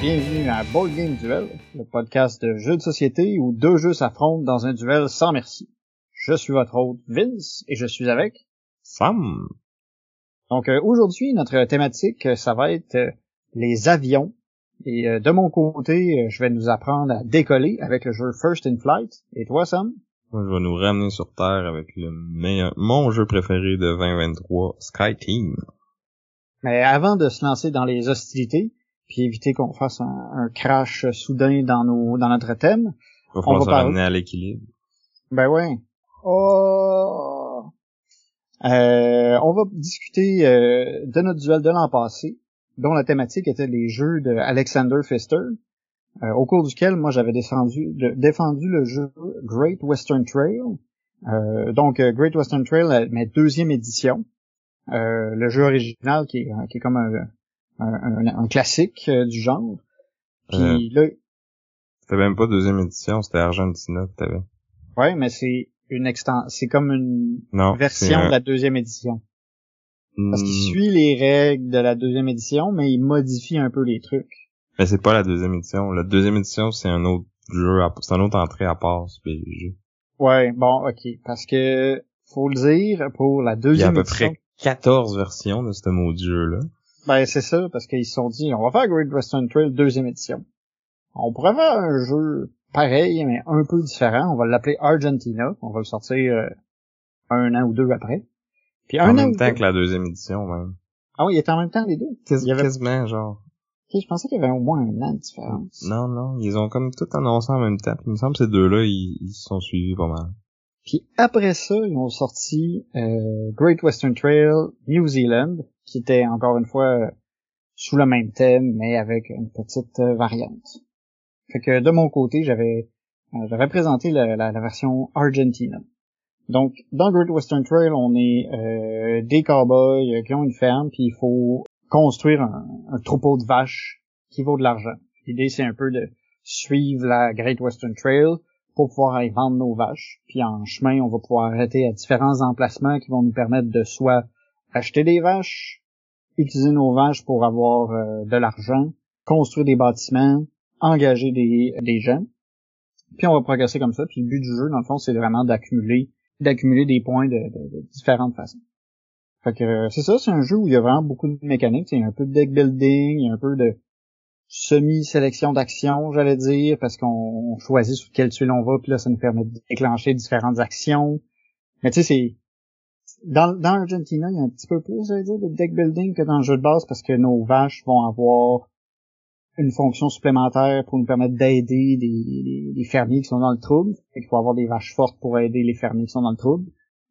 bienvenue à Board Game Duel, le podcast de jeux de société où deux jeux s'affrontent dans un duel sans merci. Je suis votre hôte Vince et je suis avec Sam. Donc euh, aujourd'hui notre thématique euh, ça va être euh, les avions et euh, de mon côté euh, je vais nous apprendre à décoller avec le jeu First in Flight. Et toi Sam? Moi, je vais nous ramener sur Terre avec le meilleur, mon jeu préféré de 2023, Sky Team. Mais avant de se lancer dans les hostilités puis éviter qu'on fasse un, un crash soudain dans nos dans notre thème, Il va On va se parler- ramener à l'équilibre. Ben ouais. Oh. Euh, on va discuter euh, de notre duel de l'an passé, dont la thématique était les jeux de Alexander Pfister, euh, au cours duquel moi j'avais défendu, de- défendu le jeu Great Western Trail. Euh, donc euh, Great Western Trail, mais deuxième édition. Euh, le jeu original qui est, qui est comme un, un, un- un classique euh, du genre. Puis là, C'était même pas deuxième édition, c'était Argentina que t'avais. ouais, mais c'est une extension, c'est comme une Non. version un- de la deuxième édition. Parce qu'il Hmm, suit les règles de la deuxième édition, mais il modifie un peu les trucs. Mais c'est pas la deuxième édition. La deuxième édition, c'est un autre jeu, à- c'est une autre entrée à part sur BG. Ouais, bon, ok. Parce que, faut le dire, pour la Il y a à deuxième peu édition, près 14 versions de ce maudit jeu-là. Ben c'est ça, parce qu'ils se sont dit, on va faire Great Western Trail deuxième édition. On pourrait faire un jeu pareil, mais un peu différent. On va l'appeler Argentina. On va le sortir euh, un an ou deux après. Puis En un an même temps deux. que la deuxième édition, même. Ah oui, il était en même temps les deux. Quas- Il y avait- Quasiment, genre. Je pensais qu'il y avait au moins un an de différence. Non, non, ils ont comme tout annoncé en même temps. Il me semble que ces deux-là, ils, ils se sont suivis pas mal. Puis après ça, ils ont sorti euh, Great Western Trail New Zealand, qui était encore une fois sous le même thème, mais avec une petite euh, variante. Fait que de mon côté, j'avais euh, j'avais présenté la, la- la version Argentina. Donc, dans Great Western Trail, on est euh, des cowboys euh, qui ont une ferme, puis il faut construire un, un troupeau de vaches qui vaut de l'argent. L'idée, c'est un peu de suivre la Great Western Trail pour pouvoir aller vendre nos vaches. Puis en chemin, on va pouvoir arrêter à différents emplacements qui vont nous permettre de soit acheter des vaches, utiliser nos vaches pour avoir euh, de l'argent, construire des bâtiments, engager des, des gens. Puis on va progresser comme ça. Puis le but du jeu, dans le fond, c'est vraiment d'accumuler d'accumuler des points de, différentes façons. Fait que euh, c'est ça, c'est un jeu où il y a vraiment beaucoup de mécaniques. Il y a un peu de deck building, il y a un peu de semi-sélection d'actions, j'allais dire, parce qu'on choisit sur quelle tuile on va, puis là, ça nous permet de déclencher différentes actions. Mais tu sais, c'est... Dans, dans Argentina, il y a un petit peu plus, j'allais dire, de deck building que dans le jeu de base, parce que nos vaches vont avoir une fonction supplémentaire pour nous permettre d'aider des fermiers qui sont dans le trouble. Fait qu'il faut avoir des vaches fortes pour aider les fermiers qui sont dans le trouble.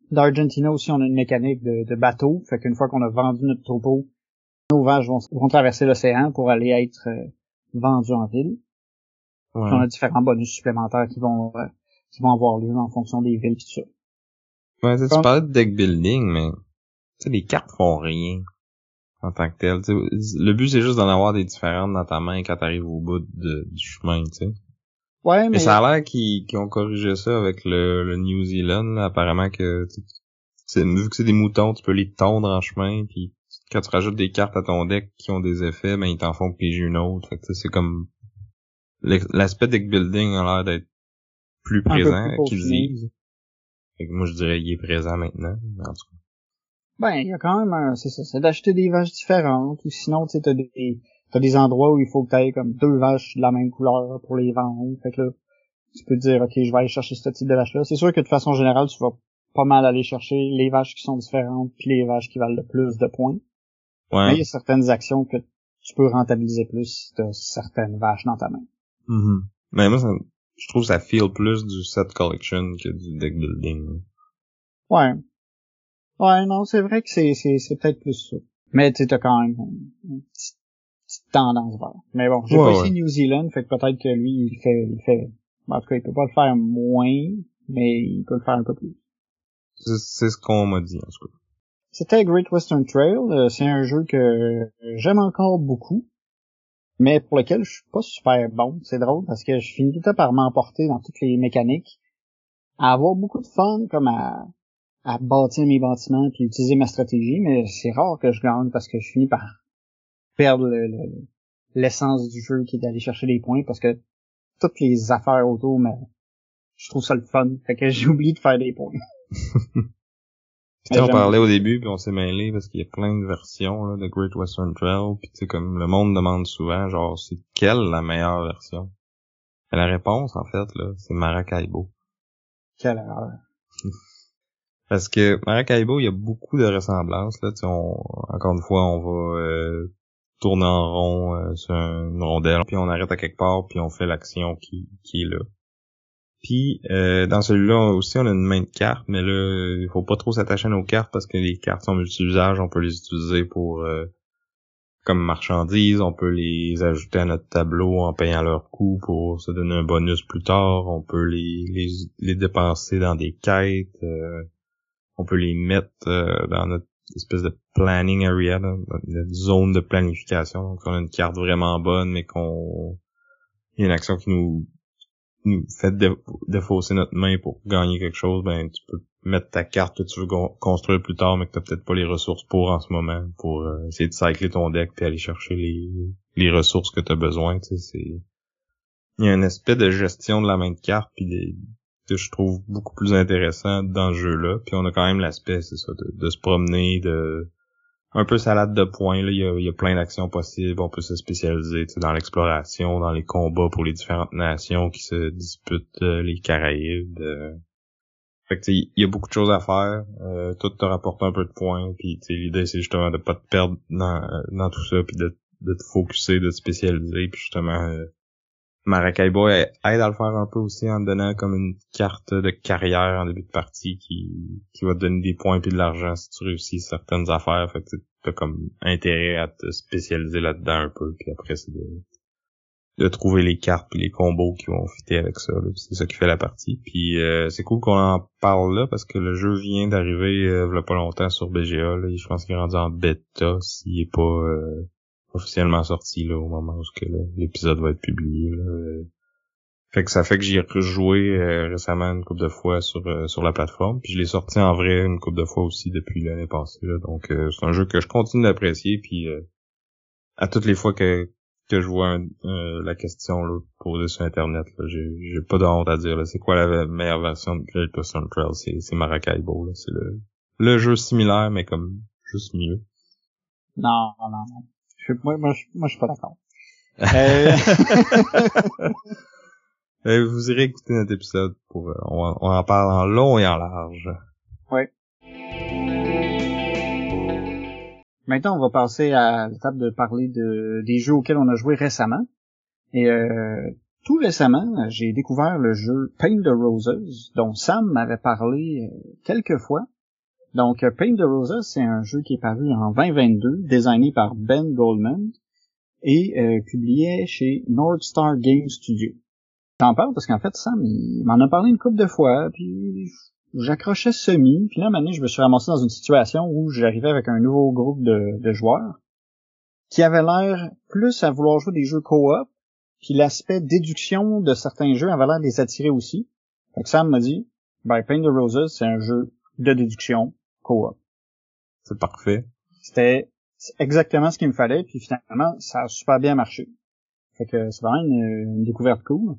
Dans Argentina aussi, on a une mécanique de, de bateau. Fait qu'une fois qu'on a vendu notre troupeau, nos vaches vont, vont traverser l'océan pour aller être euh, vendues en ville. Puis on a différents bonus supplémentaires qui vont euh, qui vont avoir lieu en fonction des villes tout ça. Ouais, tu parlais de deck building, mais tu sais, les cartes font rien en tant que tel. Le but c'est juste d'en avoir des différentes dans ta main quand t'arrives au bout de- du chemin, tu sais. Ouais, mais, Mais ça a l'air qu'ils ont corrigé ça avec le, le New Zealand. là. Apparemment que vu que c'est des moutons, tu peux les tondre en chemin, puis quand tu rajoutes des cartes à ton deck qui ont des effets, ben ils t'en font piger une autre. Fait que tu sais, c'est comme l'aspect deck building a l'air d'être plus présent qu'ils disent. Fait que moi je dirais qu'il est présent maintenant. En tout cas. ben, il y a quand même un, c'est ça, c'est d'acheter des vaches différentes, ou sinon, tu sais, t'as des, t'as des endroits où il faut que t'aies comme deux vaches de la même couleur pour les vendre. Fait que là, tu peux te dire, ok, je vais aller chercher ce type de vache-là. C'est sûr que de façon générale, tu vas pas mal aller chercher les vaches qui sont différentes, puis les vaches qui valent le plus de points. Mais il y Ouais. a certaines actions que tu peux rentabiliser plus si t'as certaines vaches dans ta main. Mhm. Mais moi, ça- je trouve ça feel plus du set collection que du deck building. Ouais. Ouais, non, c'est vrai que c'est, c'est, c'est peut-être plus ça. Mais tu t'as quand même une, petite, petite tendance vers. Mais bon, j'ai Ouais, pas ouais. essayé New Zealand, fait que peut-être que lui, il fait, il fait, en tout cas, il peut pas le faire moins, mais il peut le faire un peu plus. C'est ce qu'on m'a dit, en tout cas. C'était Great Western Trail. Euh, c'est un jeu que j'aime encore beaucoup, mais pour lequel je suis pas super bon. C'est drôle parce que je finis tout à par m'emporter dans toutes les mécaniques, à avoir beaucoup de fun, comme à, à bâtir mes bâtiments puis utiliser ma stratégie, mais c'est rare que je gagne parce que je finis par perdre l'essence du jeu qui est d'aller chercher des points parce que toutes les affaires autour, mais je trouve ça le fun. Fait que j'ai oublié de faire des points. on parlait au début, puis on s'est mêlé parce qu'il y a plein de versions là, de Great Western Trail, puis tu sais comme le monde demande souvent, genre c'est quelle la meilleure version? Et La réponse en fait là, c'est Maracaibo. Quelle erreur. parce que Maracaibo, il y a beaucoup de ressemblances là, tu sais, encore une fois, on va euh, tourner en rond euh, sur une rondelle, puis on arrête à quelque part, puis on fait l'action qui, qui est là. Puis euh, dans celui-là aussi, on a une main de carte, mais là, il faut pas trop s'attacher à nos cartes parce que les cartes sont multi-usages, on peut les utiliser pour euh, comme marchandises, on peut les ajouter à notre tableau en payant leur coût pour se donner un bonus plus tard, on peut les, les, les dépenser dans des quêtes, euh, on peut les mettre dans notre espèce de planning area, notre zone de planification. Donc on a une carte vraiment bonne, mais qu'on il y a une action qui nous fait défausser notre main pour gagner quelque chose, ben tu peux mettre ta carte que tu veux construire plus tard, mais que t'as peut-être pas les ressources pour en ce moment, pour euh, essayer de cycler ton deck puis aller chercher les, les ressources que tu as besoin. Tu sais, c'est il y a un aspect de gestion de la main de carte puis que je trouve beaucoup plus intéressant dans ce jeu-là. Puis on a quand même l'aspect, c'est ça, de, de se promener, de un peu salade de points. Là. Il, y a, il y a plein d'actions possibles. On peut se spécialiser dans l'exploration, dans les combats pour les différentes nations qui se disputent euh, les Caraïbes. Euh. Fait que il y a beaucoup de choses à faire. Euh, tout te rapporte un peu de points. Puis l'idée c'est justement de pas te perdre dans, dans tout ça, puis de, de te focuser, de te spécialiser, puis justement Maracaibo aide à le faire un peu aussi en donnant comme une carte de carrière en début de partie qui, qui va te donner des points et de l'argent si tu réussis certaines affaires. Fait que t'as comme intérêt à te spécialiser là-dedans un peu. Puis après, c'est de, de trouver les cartes et les combos qui vont fitter avec ça. C'est ça qui fait la partie. Puis euh, c'est cool qu'on en parle là parce que le jeu vient d'arriver euh, il y a pas longtemps sur BGA. Là. Je pense qu'il est rendu en bêta s'il est pas... Euh, officiellement sorti là au moment où l'épisode va être publié. Là. Fait que ça fait que j'y ai rejoué euh, récemment une couple de fois sur euh, sur la plateforme, puis je l'ai sorti en vrai une couple de fois aussi depuis l'année passée. Là. Donc euh, c'est un jeu que je continue d'apprécier, puis à toutes les fois que que je vois la question là, posée sur internet, j'ai pas de honte à dire. C'est quoi la meilleure version de Great Western Trail C'est c'est Maracaibo. C'est le le jeu similaire mais comme juste mieux. Non non non moi, moi, je, moi, je suis pas d'accord. Euh... euh... vous irez écouter notre épisode pour, euh, on, on, en parle en long et en large. Oui. Maintenant, on va passer à l'étape de parler de, des jeux auxquels on a joué récemment. Et euh, tout récemment, j'ai découvert le jeu Paint the Roses, dont Sam m'avait parlé quelques fois. Donc, euh, Paint the Roses, c'est un jeu qui est paru en 2022, designé par Ben Goldman et euh, publié chez Nordstar Game Studio. T'en parles parce qu'en fait, Sam, il m'en a parlé une couple de fois, puis j'accrochais semi, puis là, maintenant, je me suis ramassé dans une situation où j'arrivais avec un nouveau groupe de, de joueurs qui avait l'air plus à vouloir jouer des jeux co-op, puis l'aspect déduction de certains jeux avait l'air de les attirer aussi. Fait que Sam m'a dit, ben, Paint the Roses, c'est un jeu de déduction c'est parfait. C'était exactement ce qu'il me fallait, puis finalement, ça a super bien marché. Fait que c'est vraiment une, découverte cool.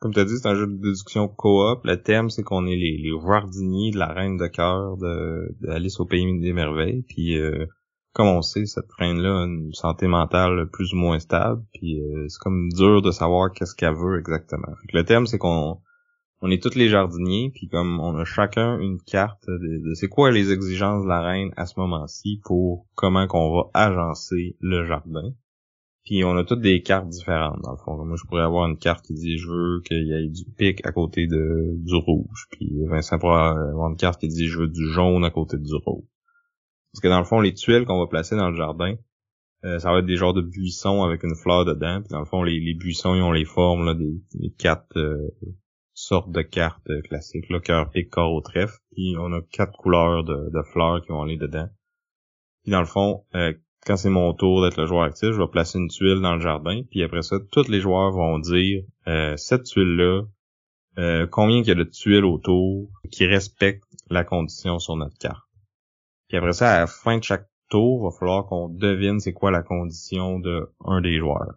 Comme tu as dit, c'est un jeu de déduction coop. Le thème, c'est qu'on est les, les jardiniers de la reine de cœur d'Alice au pays des merveilles. Puis euh, comme on sait, cette reine-là a une santé mentale plus ou moins stable. Puis euh, c'est comme dur de savoir qu'est-ce qu'elle veut exactement. le thème, c'est qu'on on est tous les jardiniers, puis comme on a chacun une carte de, c'est quoi les exigences de la reine à ce moment-ci pour comment qu'on va agencer le jardin. Puis on a toutes des cartes différentes dans le fond. Moi je pourrais avoir une carte qui dit je veux qu'il y ait du pic à côté de du rouge. Puis Vincent pourrait avoir une carte qui dit je veux du jaune à côté du rouge. Parce que dans le fond les tuiles qu'on va placer dans le jardin, euh, ça va être des genres de buissons avec une fleur dedans. Puis dans le fond les, buissons ils ont les formes là, des, quatre euh, sortes de cartes classiques, là, cœur, pique, corps au trèfle, puis on a quatre couleurs de, de fleurs qui vont aller dedans. Puis dans le fond, euh, quand c'est mon tour d'être le joueur actif, je vais placer une tuile dans le jardin, puis après ça, tous les joueurs vont dire euh, cette tuile-là, euh, combien il y a de tuiles autour qui respectent la condition sur notre carte. Puis après ça, à la fin de chaque tour, il va falloir qu'on devine c'est quoi la condition de un des joueurs.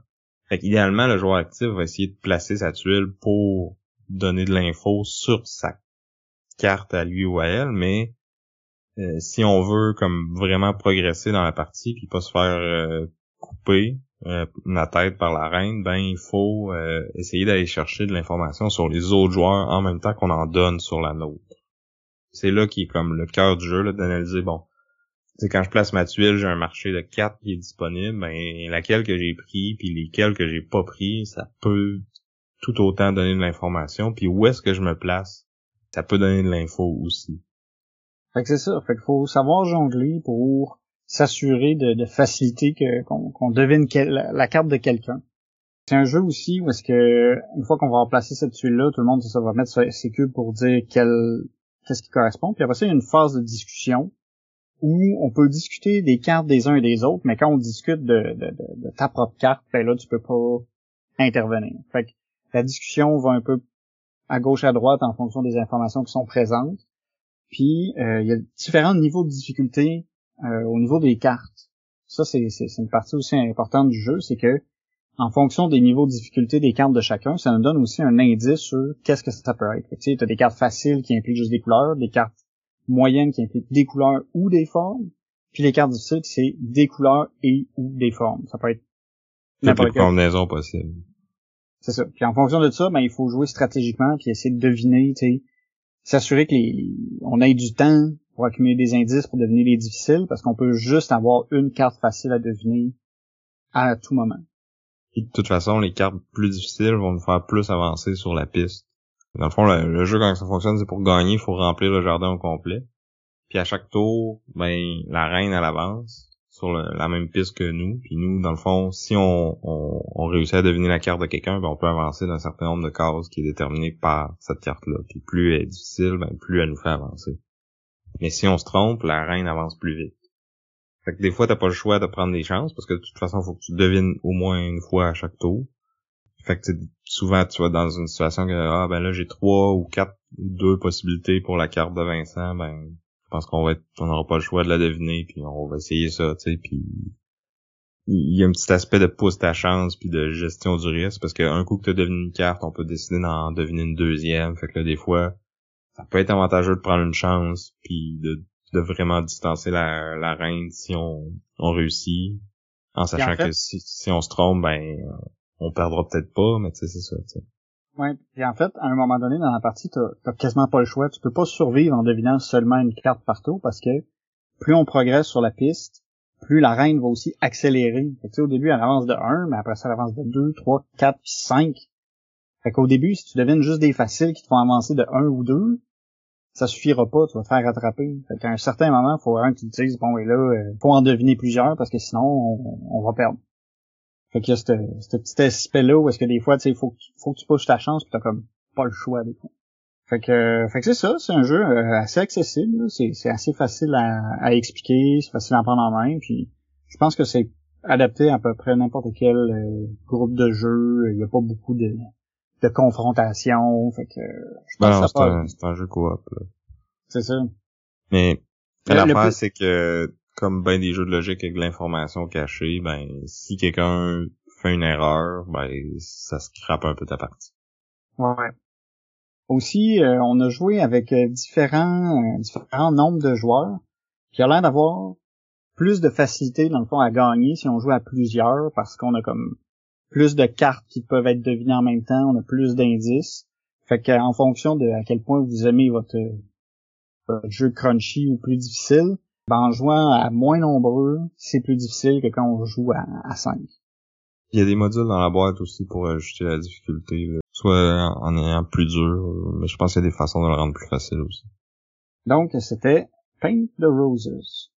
Fait qu'idéalement, le joueur actif va essayer de placer sa tuile pour donner de l'info sur sa carte à lui ou à elle, mais euh, si on veut comme vraiment progresser dans la partie puis pas se faire euh, couper euh, la tête par la reine, ben il faut essayer d'aller chercher de l'information sur les autres joueurs en même temps qu'on en donne sur la nôtre. C'est là qui est comme le cœur du jeu, d'analyser, bon, c'est quand je place ma tuile, j'ai un marché de 4 qui est disponible, ben laquelle que j'ai pris, puis lesquelles que j'ai pas pris, ça peut tout autant donner de l'information, puis où est-ce que je me place, ça peut donner de l'info aussi. Fait que c'est ça. Fait qu'il faut savoir jongler pour s'assurer de, de, faciliter que, qu'on, devine la, carte de quelqu'un. C'est un jeu aussi où est-ce que une fois qu'on va remplacer cette tuile-là, tout le monde ça, va mettre ses cubes pour dire quel, qu'est-ce qui correspond. Puis après ça, il y a une phase de discussion où on peut discuter des cartes des uns et des autres, mais quand on discute de, de, de, ta propre carte, ben là, tu peux pas intervenir. Fait que la discussion va un peu à gauche à droite en fonction des informations qui sont présentes. Puis euh, il y a différents niveaux de difficulté euh, au niveau des cartes. Ça, c'est, une partie aussi importante du jeu, c'est que en fonction des niveaux de difficulté des cartes de chacun, ça nous donne aussi un indice sur qu'est-ce que ça peut être. Tu as des cartes faciles qui impliquent juste des couleurs, des cartes moyennes qui impliquent des couleurs ou des formes, puis les cartes difficiles, c'est des couleurs et ou des formes. Ça peut être n'importe quelle combinaison possible. C'est ça. Puis en fonction de ça, ben, il faut jouer stratégiquement puis essayer de deviner, tu s'assurer que les, on ait du temps pour accumuler des indices pour devenir les difficiles, parce qu'on peut juste avoir une carte facile à deviner à tout moment. Et de toute façon, les cartes plus difficiles vont nous faire plus avancer sur la piste. Dans le fond, le, jeu, quand ça fonctionne, c'est pour gagner, il faut remplir le jardin au complet. Puis à chaque tour, ben, la reine, elle avance sur la même piste que nous. Puis nous, dans le fond, si on, on, réussit à deviner la carte de quelqu'un, ben on peut avancer d'un certain nombre de cases qui est déterminé par cette carte-là. Puis plus elle est difficile, ben plus elle nous fait avancer. Mais si on se trompe, la reine avance plus vite. Fait que des fois, t'as pas le choix de prendre des chances, parce que de toute façon, faut que tu devines au moins une fois à chaque tour. Fait que souvent, tu vas dans une situation que, ah, ben là, j'ai trois ou quatre ou deux possibilités pour la carte de Vincent, ben, pense qu'on va être, on n'aura pas le choix de la deviner, puis on va essayer ça, tu sais, puis il y a un petit aspect de pousse ta chance puis de gestion du risque parce qu'un coup que tu as deviné une carte, on peut décider d'en deviner une deuxième. Fait que là, des fois, ça peut être avantageux de prendre une chance puis de, de vraiment distancer la, la reine si on, on réussit. En sachant que si, si on se trompe, ben on perdra peut-être pas, mais tu sais, c'est ça. Ouais, et en fait, à un moment donné dans la partie, t'as quasiment pas le choix. Tu peux pas survivre en devinant seulement une carte partout parce que plus on progresse sur la piste, plus la reine va aussi accélérer. Fait que, au début, elle avance de 1, mais après ça, elle avance de 2, 3, 4, puis 5. Fait qu'au début, si tu devines juste des faciles qui te font avancer de 1 ou 2, ça suffira pas, tu vas te faire rattraper. Fait qu'à un certain moment, il faut que tu te dises, bon, et là, euh, faut en deviner plusieurs parce que sinon, on, on va perdre. Fait qu'il y a ce petit aspect-là où est-ce que des fois, tu sais, il faut, faut que tu pushes ta chance pis t'as comme pas le choix des fois. Fait que, fait que c'est ça, c'est un jeu euh, assez accessible, c'est, assez facile à, à expliquer, c'est facile à prendre en main, puis je pense que c'est adapté à peu près n'importe quel euh, groupe de jeu, il y a pas beaucoup de, de confrontation, fait que je pense que c'est, un, un jeu coop. C'est ça. Mais l'affaire, c'est que comme ben des jeux de logique avec de l'information cachée, ben si quelqu'un fait une erreur, ben ça scrape un peu ta partie. Ouais. Aussi, euh, on a joué avec euh, différents euh, différents nombres de joueurs, qui a l'air d'avoir plus de facilité dans le fond à gagner si on joue à plusieurs, parce qu'on a comme plus de cartes qui peuvent être devinées en même temps, on a plus d'indices. Fait qu'en fonction de à quel point vous aimez votre, votre jeu crunchy ou plus difficile, ben, en jouant à moins nombreux, c'est plus difficile que quand on joue à, à 5. Il y a des modules dans la boîte aussi pour ajuster la difficulté, soit en ayant plus dur, mais je pense qu'il y a des façons de le rendre plus facile aussi. Donc, c'était Paint the Roses.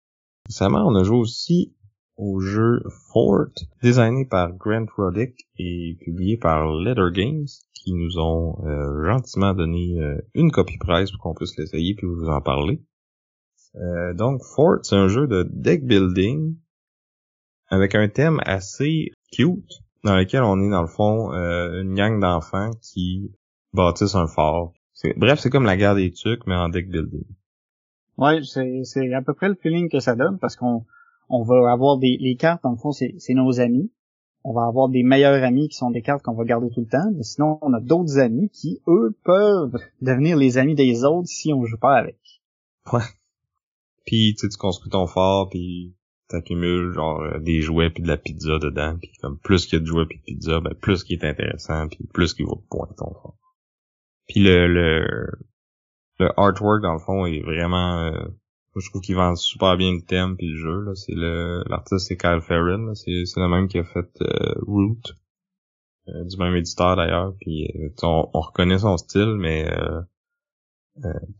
Récemment, on a joué aussi au jeu Fort, designé par Grant Roddick et publié par Letter Games, qui nous ont gentiment donné une copie presse pour qu'on puisse l'essayer puis vous en parler. Donc Fort, c'est un jeu de deck building avec un thème assez cute dans lequel on est dans le fond une gang d'enfants qui bâtissent un fort. Bref, c'est comme la guerre des tucs mais en deck building. Ouais, c'est à peu près le feeling que ça donne parce qu'on on va avoir des les cartes dans le fond c'est nos amis. On va avoir des meilleurs amis qui sont des cartes qu'on va garder tout le temps, mais sinon on a d'autres amis qui eux peuvent devenir les amis des autres si on joue pas avec. Ouais. Puis tu construis ton fort puis t'accumules genre euh, des jouets puis de la pizza dedans puis comme plus qu'il y a de jouets puis de pizza ben plus qu'il est intéressant puis plus qu'il va pointer ton fort. Puis le, le le artwork dans le fond est vraiment euh, je trouve qu'il vend super bien le thème puis le jeu là. C'est le l'artiste c'est Kyle Ferrin c'est c'est le même qui a fait euh, Root euh, du même éditeur d'ailleurs. Puis on, reconnaît son style mais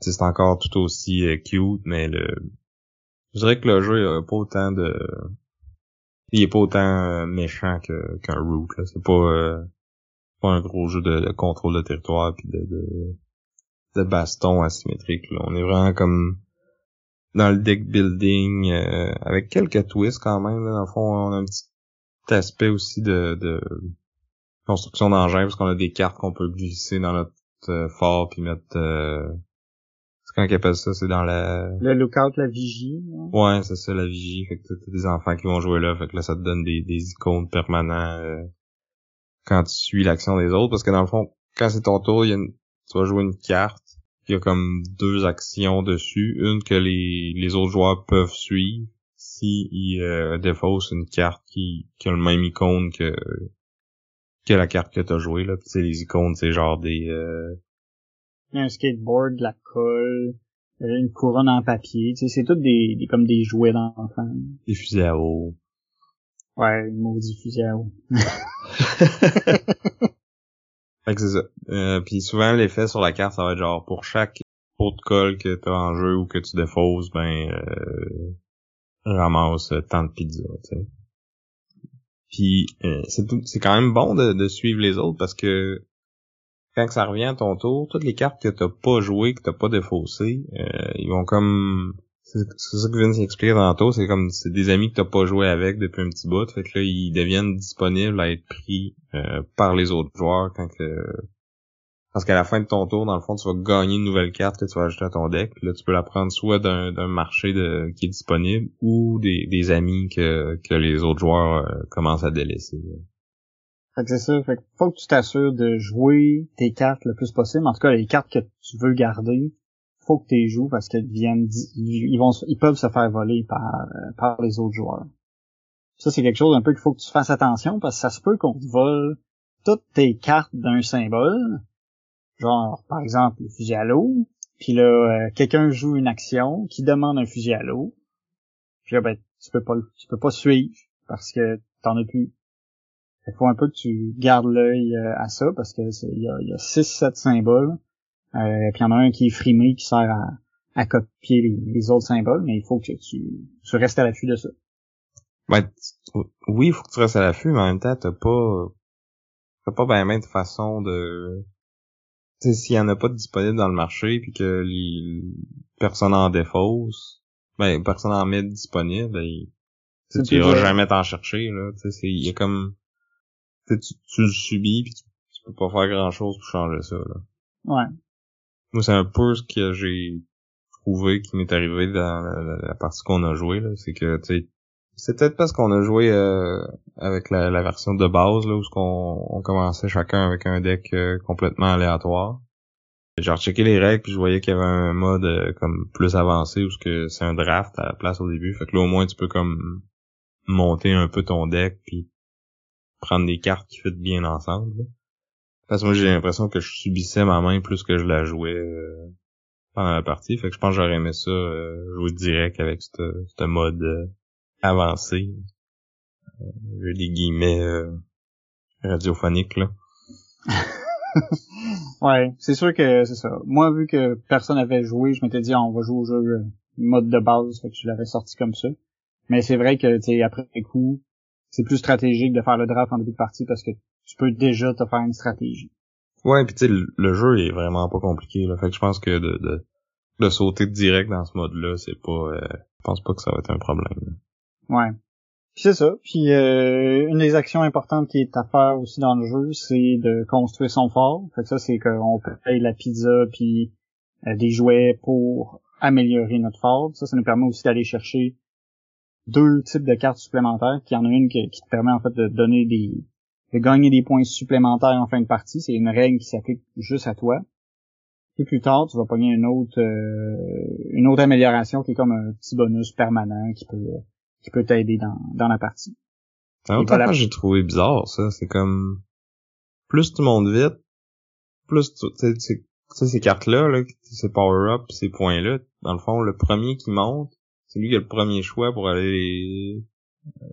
c'est encore tout aussi cute mais le je dirais que le jeu a pas autant de il est pas autant méchant que qu'un Root c'est pas pas un gros jeu de, contrôle de territoire puis de, de de baston asymétrique. Là. On est vraiment comme dans le deck building euh, avec quelques twists quand même. Là. Dans le fond, on a un petit aspect aussi de, de construction d'engins parce qu'on a des cartes qu'on peut glisser dans notre euh, fort puis mettre euh, quand qu'ils appellent ça? C'est dans la le lookout la vigie ouais, c'est ça la vigie. Fait que t'as des enfants qui vont jouer là. Fait que là ça te donne des, des icônes permanents quand tu suis l'action des autres. Parce que dans le fond quand c'est ton tour il y a une, tu vas jouer une carte. Il y a comme deux actions dessus. Une que les, les autres joueurs peuvent suivre. Si ils euh, défaussent une carte qui, qui a le même icône que que la carte que t'as jouée là. c'est les icônes, c'est genre des euh... Il y a un skateboard, de la colle, euh, une couronne en papier, tu sais, c'est tout des, des comme des jouets d'enfants. Des fusils à eau. Ouais, maudit fusil à eau. Fait que c'est ça. Euh, puis souvent l'effet sur la carte, ça va être genre pour chaque pot de colle que t'as en jeu ou que tu défausses, ben euh, ramasse tant de pizza, tu sais. Puis euh, c'est quand même bon de, de, suivre les autres parce que quand ça revient à ton tour, toutes les cartes que t'as pas jouées, que t'as pas défaussées, euh, ils vont comme c'est ça que Vince expliquer tantôt, c'est comme c'est des amis que t'as pas joué avec depuis un petit bout, fait que là ils deviennent disponibles à être pris euh, par les autres joueurs quand que parce qu'à la fin de ton tour, dans le fond, tu vas gagner une nouvelle carte que tu vas ajouter à ton deck. Là, tu peux la prendre soit d'un marché de, qui est disponible ou des, des amis que, que les autres joueurs euh, commencent à délaisser. Fait que c'est ça. Fait que faut que tu t'assures de jouer tes cartes le plus possible. En tout cas, les cartes que tu veux garder, faut que tu les joues parce qu'ils viennent, ils vont, ils peuvent se faire voler par, euh, par les autres joueurs. Ça, c'est quelque chose un peu qu'il faut que tu fasses attention parce que ça se peut qu'on te vole toutes tes cartes d'un symbole. Genre, par exemple, le fusil à l'eau. Puis là, euh, quelqu'un joue une action qui demande un fusil à l'eau. Puis là, ben, tu peux pas, tu peux pas suivre parce que t'en as plus. Il faut un peu que tu gardes l'œil euh, à ça parce que il y a, y a 6-7 symboles euh, puis il y en a un qui est frimé qui sert à, copier les, autres symboles, mais il faut que tu, tu restes à l'affût de ça. Ben, oui, il faut que tu restes à l'affût, mais en même temps, t'as pas t'as pas bien de façon de tu sais s'il y en a pas de disponible dans le marché puis que les personne en défausse ben personne en met disponible ben, tu iras jamais t'en chercher là tu sais il y a comme tu, tu le subis puis tu, tu, peux pas faire grand chose pour changer ça là ouais moi, c'est un peu ce que j'ai trouvé qui m'est arrivé dans la, partie qu'on a joué là, c'est que tu sais c'est peut-être parce qu'on a joué euh, avec la, version de base là où qu'on on commençait chacun avec un deck euh, complètement aléatoire. J'ai rechecké les règles puis je voyais qu'il y avait un mode euh, comme plus avancé où que c'est un draft à la place au début. Fait que là au moins tu peux comme monter un peu ton deck puis prendre des cartes qui fit bien ensemble. Parce que moi, j'ai l'impression que je subissais ma main plus que je la jouais euh, pendant la partie. Fait que je pense que j'aurais aimé ça euh, jouer direct avec ce mode euh, avancé. Euh, des guillemets radiophoniques, là. ouais, c'est sûr que c'est ça. Moi, vu que personne n'avait joué, je m'étais dit, on va jouer au jeu mode de base, fait que je l'avais sorti comme ça. Mais c'est vrai que, tu après coup, c'est plus stratégique de faire le draft en début de partie parce que tu peux déjà te faire une stratégie. Ouais, puis tu sais, le, jeu est vraiment pas compliqué. Là. Fait que je pense que de, de, de sauter direct dans ce mode-là, c'est pas. Euh, je pense pas que ça va être un problème. Ouais. Puis c'est ça. Puis euh, une des actions importantes qui est à faire aussi dans le jeu, c'est de construire son fort. Fait que ça, c'est qu'on paye la pizza puis euh, des jouets pour améliorer notre fort. Ça, ça nous permet aussi d'aller chercher deux types de cartes supplémentaires. Qui en a une qui, te permet en fait de donner des de gagner des points supplémentaires en fin de partie. C'est une règle qui s'applique juste à toi. Et plus tard, tu vas pogner une autre euh, une autre amélioration qui est comme un petit bonus permanent qui peut qui peut t'aider dans, dans la partie. En même temps, j'ai trouvé bizarre ça. C'est comme plus tu montes vite, plus tu sais ces cartes-là, là, ces power-up, ces points-là, dans le fond, le premier qui monte, c'est lui qui a le premier choix pour aller les,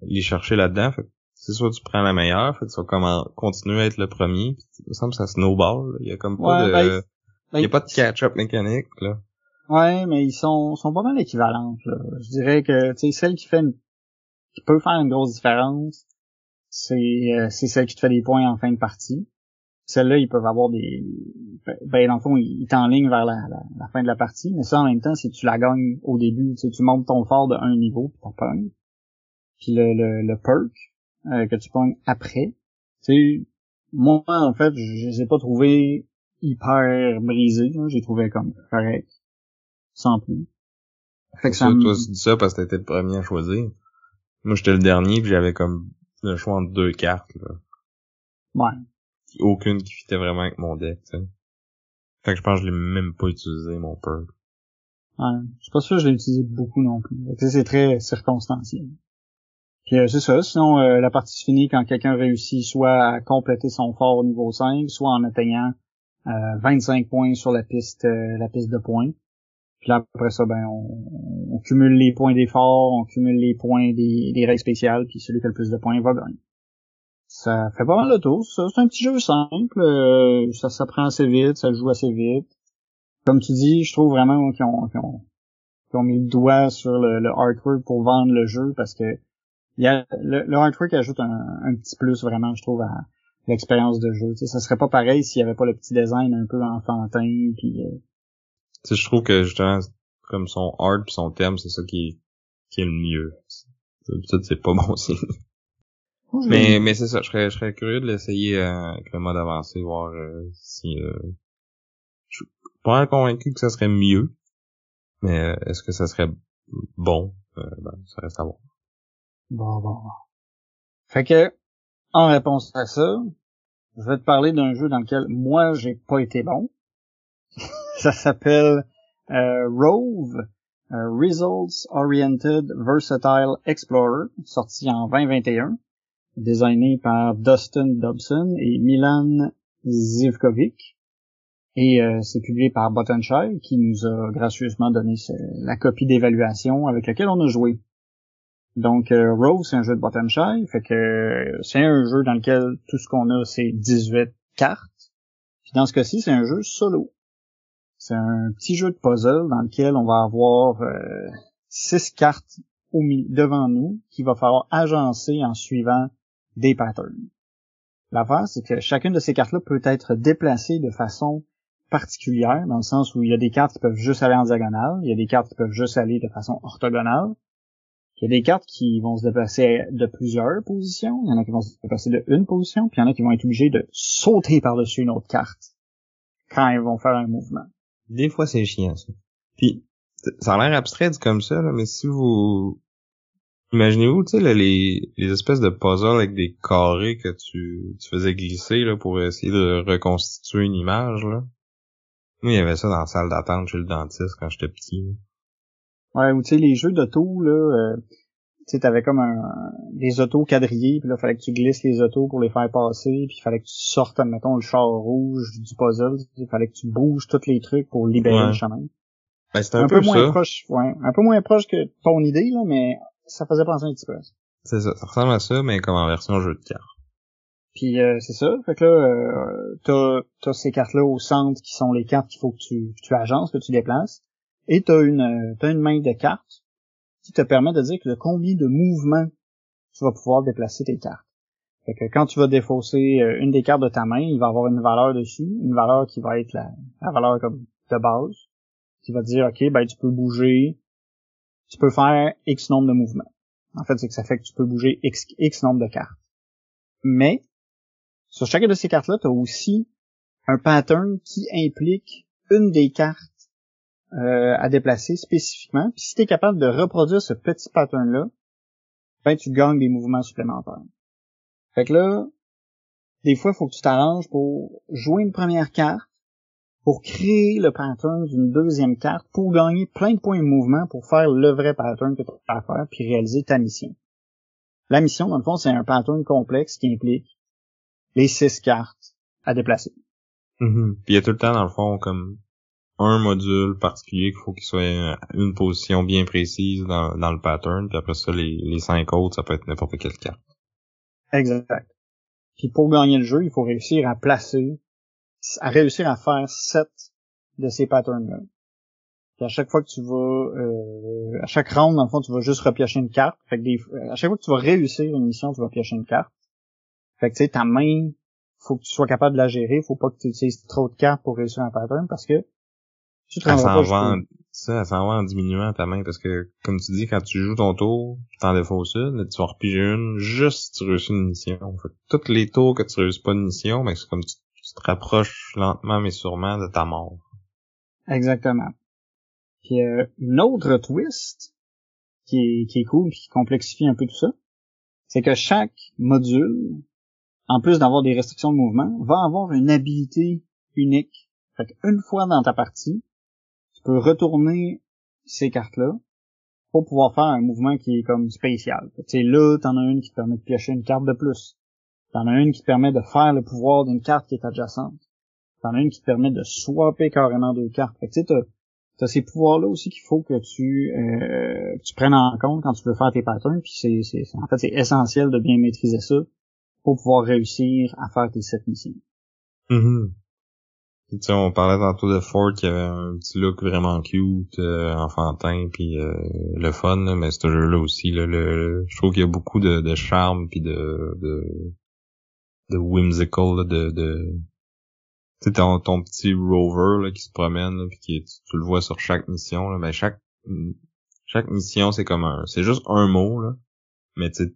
les chercher là-dedans. c'est soit tu prends la meilleure, fait que tu vas comment continuer à être le premier. il me semble que ça snowball. Il y a comme pas de. Ben, ben, il y a pas de catch-up mécanique, là. Ouais, mais ils sont, sont pas mal équivalentes, là. Je dirais que, tu sais, celle qui fait une, qui peut faire une grosse différence, c'est, euh, c'est celle qui te fait des points en fin de partie. Celle-là, ils peuvent avoir des, ben, dans le fond, ils t'enlignent vers la, la, fin de la partie, mais ça, en même temps, si tu la gagnes au début, tu sais, tu montes ton fort de un niveau, puis t'as pognes. Puis le, le, le perk, euh, que tu pognes après, tu sais, moi, en fait, je les ai pas trouvés hyper brisés, j'ai trouvé comme correct sans plus. Fait que ça, toi, tu dis ça parce que t'étais le premier à choisir. Moi, j'étais le dernier, puis j'avais comme le choix entre deux cartes, là. Ouais. Aucune qui fitait vraiment avec mon deck, tu sais. Fait que je pense que je l'ai même pas utilisé, mon perk. Ouais. Je suis pas sûr que je l'ai utilisé beaucoup non plus. C'est très circonstanciel. Puis euh, c'est ça. Sinon, euh, la partie se finit quand quelqu'un réussit soit à compléter son fort au niveau 5, soit en atteignant euh, 25 points sur la piste euh, la piste de points. Puis là, après ça, ben, on, cumule les points d'effort, on cumule les points des, des règles spéciales, puis celui qui a le plus de points va gagner. Ça fait pas mal de tour. C'est un petit jeu simple, euh, ça s'apprend assez vite, ça joue assez vite. Comme tu dis, je trouve vraiment qu'ils ont, ont, ont, mis le doigt sur le, le, artwork pour vendre le jeu, parce que y a, le, le artwork ajoute un, un, petit plus vraiment, je trouve, à l'expérience de jeu. sais, ça serait pas pareil s'il y avait pas le petit design un peu enfantin, puis... Euh, je trouve que justement, comme son art pis son thème, c'est ça qui est, qui est le mieux. Peut-être c'est pas bon mais mais c'est ça, je serais, je serais curieux de l'essayer euh, avec le mode avancé, voir euh, si... Euh, je suis pas convaincu que ça serait mieux, mais euh, est-ce que ça serait bon? Euh, ben, ça reste à voir. Bon, bon, bon. Fait que, en réponse à ça, je vais te parler d'un jeu dans lequel moi j'ai pas été bon. ça s'appelle euh, Rove, Results Oriented Versatile Explorer, sorti en 2021, designé par Dustin Dobson et Milan Zivkovic. Et euh, c'est publié par Buttonshire, qui nous a gracieusement donné la copie d'évaluation avec laquelle on a joué. Donc euh, Rove, c'est un jeu de Buttonshire, fait que c'est un jeu dans lequel tout ce qu'on a, c'est 18 cartes. Puis dans ce cas-ci, c'est un jeu solo. C'est un petit jeu de puzzle dans lequel on va avoir euh, six cartes au devant nous qu'il va falloir agencer en suivant des patterns. L'affaire, c'est que chacune de ces cartes-là peut être déplacée de façon particulière, dans le sens où il y a des cartes qui peuvent juste aller en diagonale, il y a des cartes qui peuvent juste aller de façon orthogonale, il y a des cartes qui vont se déplacer de plusieurs positions, il y en a qui vont se déplacer de une position, puis il y en a qui vont être obligés de sauter par-dessus une autre carte quand ils vont faire un mouvement. Des fois, c'est chiant, ça. Puis, ça a l'air abstrait comme ça, là, mais si vous... Imaginez-vous, tu sais, les, les espèces de puzzles avec des carrés que tu, tu faisais glisser là, pour essayer de reconstituer une image. Là. Moi, il y avait ça dans la salle d'attente chez le dentiste quand j'étais petit. Ouais, ou tu sais, les jeux d'auto, là, euh, tu sais, t'avais comme un, des autos quadrillés, puis là, fallait que tu glisses les autos pour les faire passer, puis il fallait que tu sortes, admettons, le char rouge du puzzle, il fallait que tu bouges tous les trucs pour libérer le chemin. Ben, c'était un, peu, moins proche, ouais, un peu moins proche que ton idée, là, mais ça faisait penser un petit peu C'est ça, ça ressemble à ça, mais comme en version jeu de cartes. Puis euh, c'est ça, fait que là, euh, t'as, t'as ces cartes-là au centre qui sont les cartes qu'il faut que tu, que tu agences, que tu déplaces, et t'as une, euh, t'as une main de cartes qui te permet de dire que de combien de mouvements tu vas pouvoir déplacer tes cartes. Fait que quand tu vas défausser euh, une des cartes de ta main, il va avoir une valeur dessus, une valeur qui va être la, la valeur comme de base, qui va dire ok ben tu peux bouger, tu peux faire X nombre de mouvements. En fait, c'est que ça fait que tu peux bouger X, X nombre de cartes. Mais sur chacune de ces cartes-là, tu as aussi un pattern qui implique une des cartes euh, à déplacer spécifiquement. Puis si tu es capable de reproduire ce petit pattern-là, ben tu gagnes des mouvements supplémentaires. Fait que là, des fois, il faut que tu t'arranges pour jouer une première carte, pour créer le pattern d'une deuxième carte, pour gagner plein de points de mouvement, pour faire le vrai pattern que tu as à faire, puis réaliser ta mission. La mission, dans le fond, c'est un pattern complexe qui implique les six cartes à déplacer. Mm-hmm. Puis il y a tout le temps, dans le fond, comme un module particulier qu'il faut qu'il soit une position bien précise dans, dans le pattern, puis après ça, les, les cinq autres, ça peut être n'importe quelle carte. Exact. Puis pour gagner le jeu, il faut réussir à placer, à réussir à faire sept de ces patterns-là. Puis à chaque fois que tu vas, euh, à chaque round, dans le fond, tu vas juste repiocher une carte. Fait que des, à chaque fois que tu vas réussir une mission, tu vas piocher une carte. Fait que tu sais, ta main, faut que tu sois capable de la gérer. Faut pas que tu utilises trop de cartes pour réussir un pattern parce que tu te s'en va, ça, s'en va en diminuant ta main parce que, comme tu dis, quand tu joues ton tour, t'en défausses une, tu vas repiger une juste si tu réussis une mission. Fait toutes les tours que tu réussis pas une mission, mais ben, c'est comme tu, te rapproches lentement mais sûrement de ta mort. Exactement. Puis euh, une autre twist qui est, qui est cool qui complexifie un peu tout ça, c'est que chaque module, en plus d'avoir des restrictions de mouvement, va avoir une habilité unique. Fait qu'une fois dans ta partie, tu peux retourner ces cartes-là pour pouvoir faire un mouvement qui est comme spécial. Tu sais, là, t'en as une qui te permet de piocher une carte de plus. T'en as une qui te permet de faire le pouvoir d'une carte qui est adjacente. T'en as une qui te permet de swapper carrément deux cartes. Fait que tu sais, t'as, ces pouvoirs-là aussi qu'il faut que tu, euh, tu prennes en compte quand tu veux faire tes patterns. Puis c'est, c'est, en fait, c'est essentiel de bien maîtriser ça pour pouvoir réussir à faire tes sept missions. Mm-hmm sais, on parlait tantôt de Ford qui avait un petit look vraiment cute, euh, enfantin, puis euh, le fun, mais ce jeu-là aussi, là, le, je trouve qu'il y a beaucoup de, de charme puis de, de de whimsical, de, de tu sais, ton, ton petit rover là, qui se promène, puis qui tu, le vois sur chaque mission, là, mais chaque chaque mission c'est comme un, c'est juste un mot là, mais tu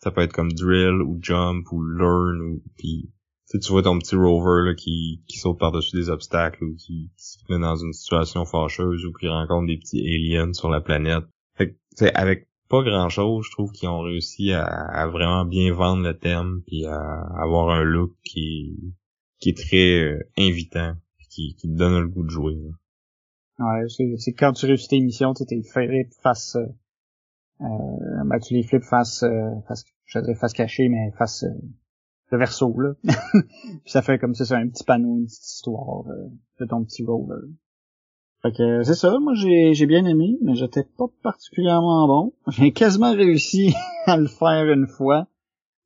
ça peut être comme drill ou jump ou learn ou puis tu, tu vois ton petit rover là, qui, qui saute par-dessus des obstacles ou qui, se met dans une situation fâcheuse ou qui rencontre des petits aliens sur la planète. Fait que, avec pas grand-chose, je trouve qu'ils ont réussi à, vraiment bien vendre le thème puis à avoir un look qui, qui est très euh, invitant qui, qui te donne le goût de jouer. Ouais, c'est quand tu réussis tes missions, tu fait face euh, euh, ben, tu les flips face euh, face je dirais face cachée mais face euh, le verso là. puis ça fait comme ça, c'est un petit panneau, une petite histoire euh, de ton petit roller. Fait c'est ça, moi j'ai j'ai bien aimé, mais j'étais pas particulièrement bon. J'ai quasiment réussi à le faire une fois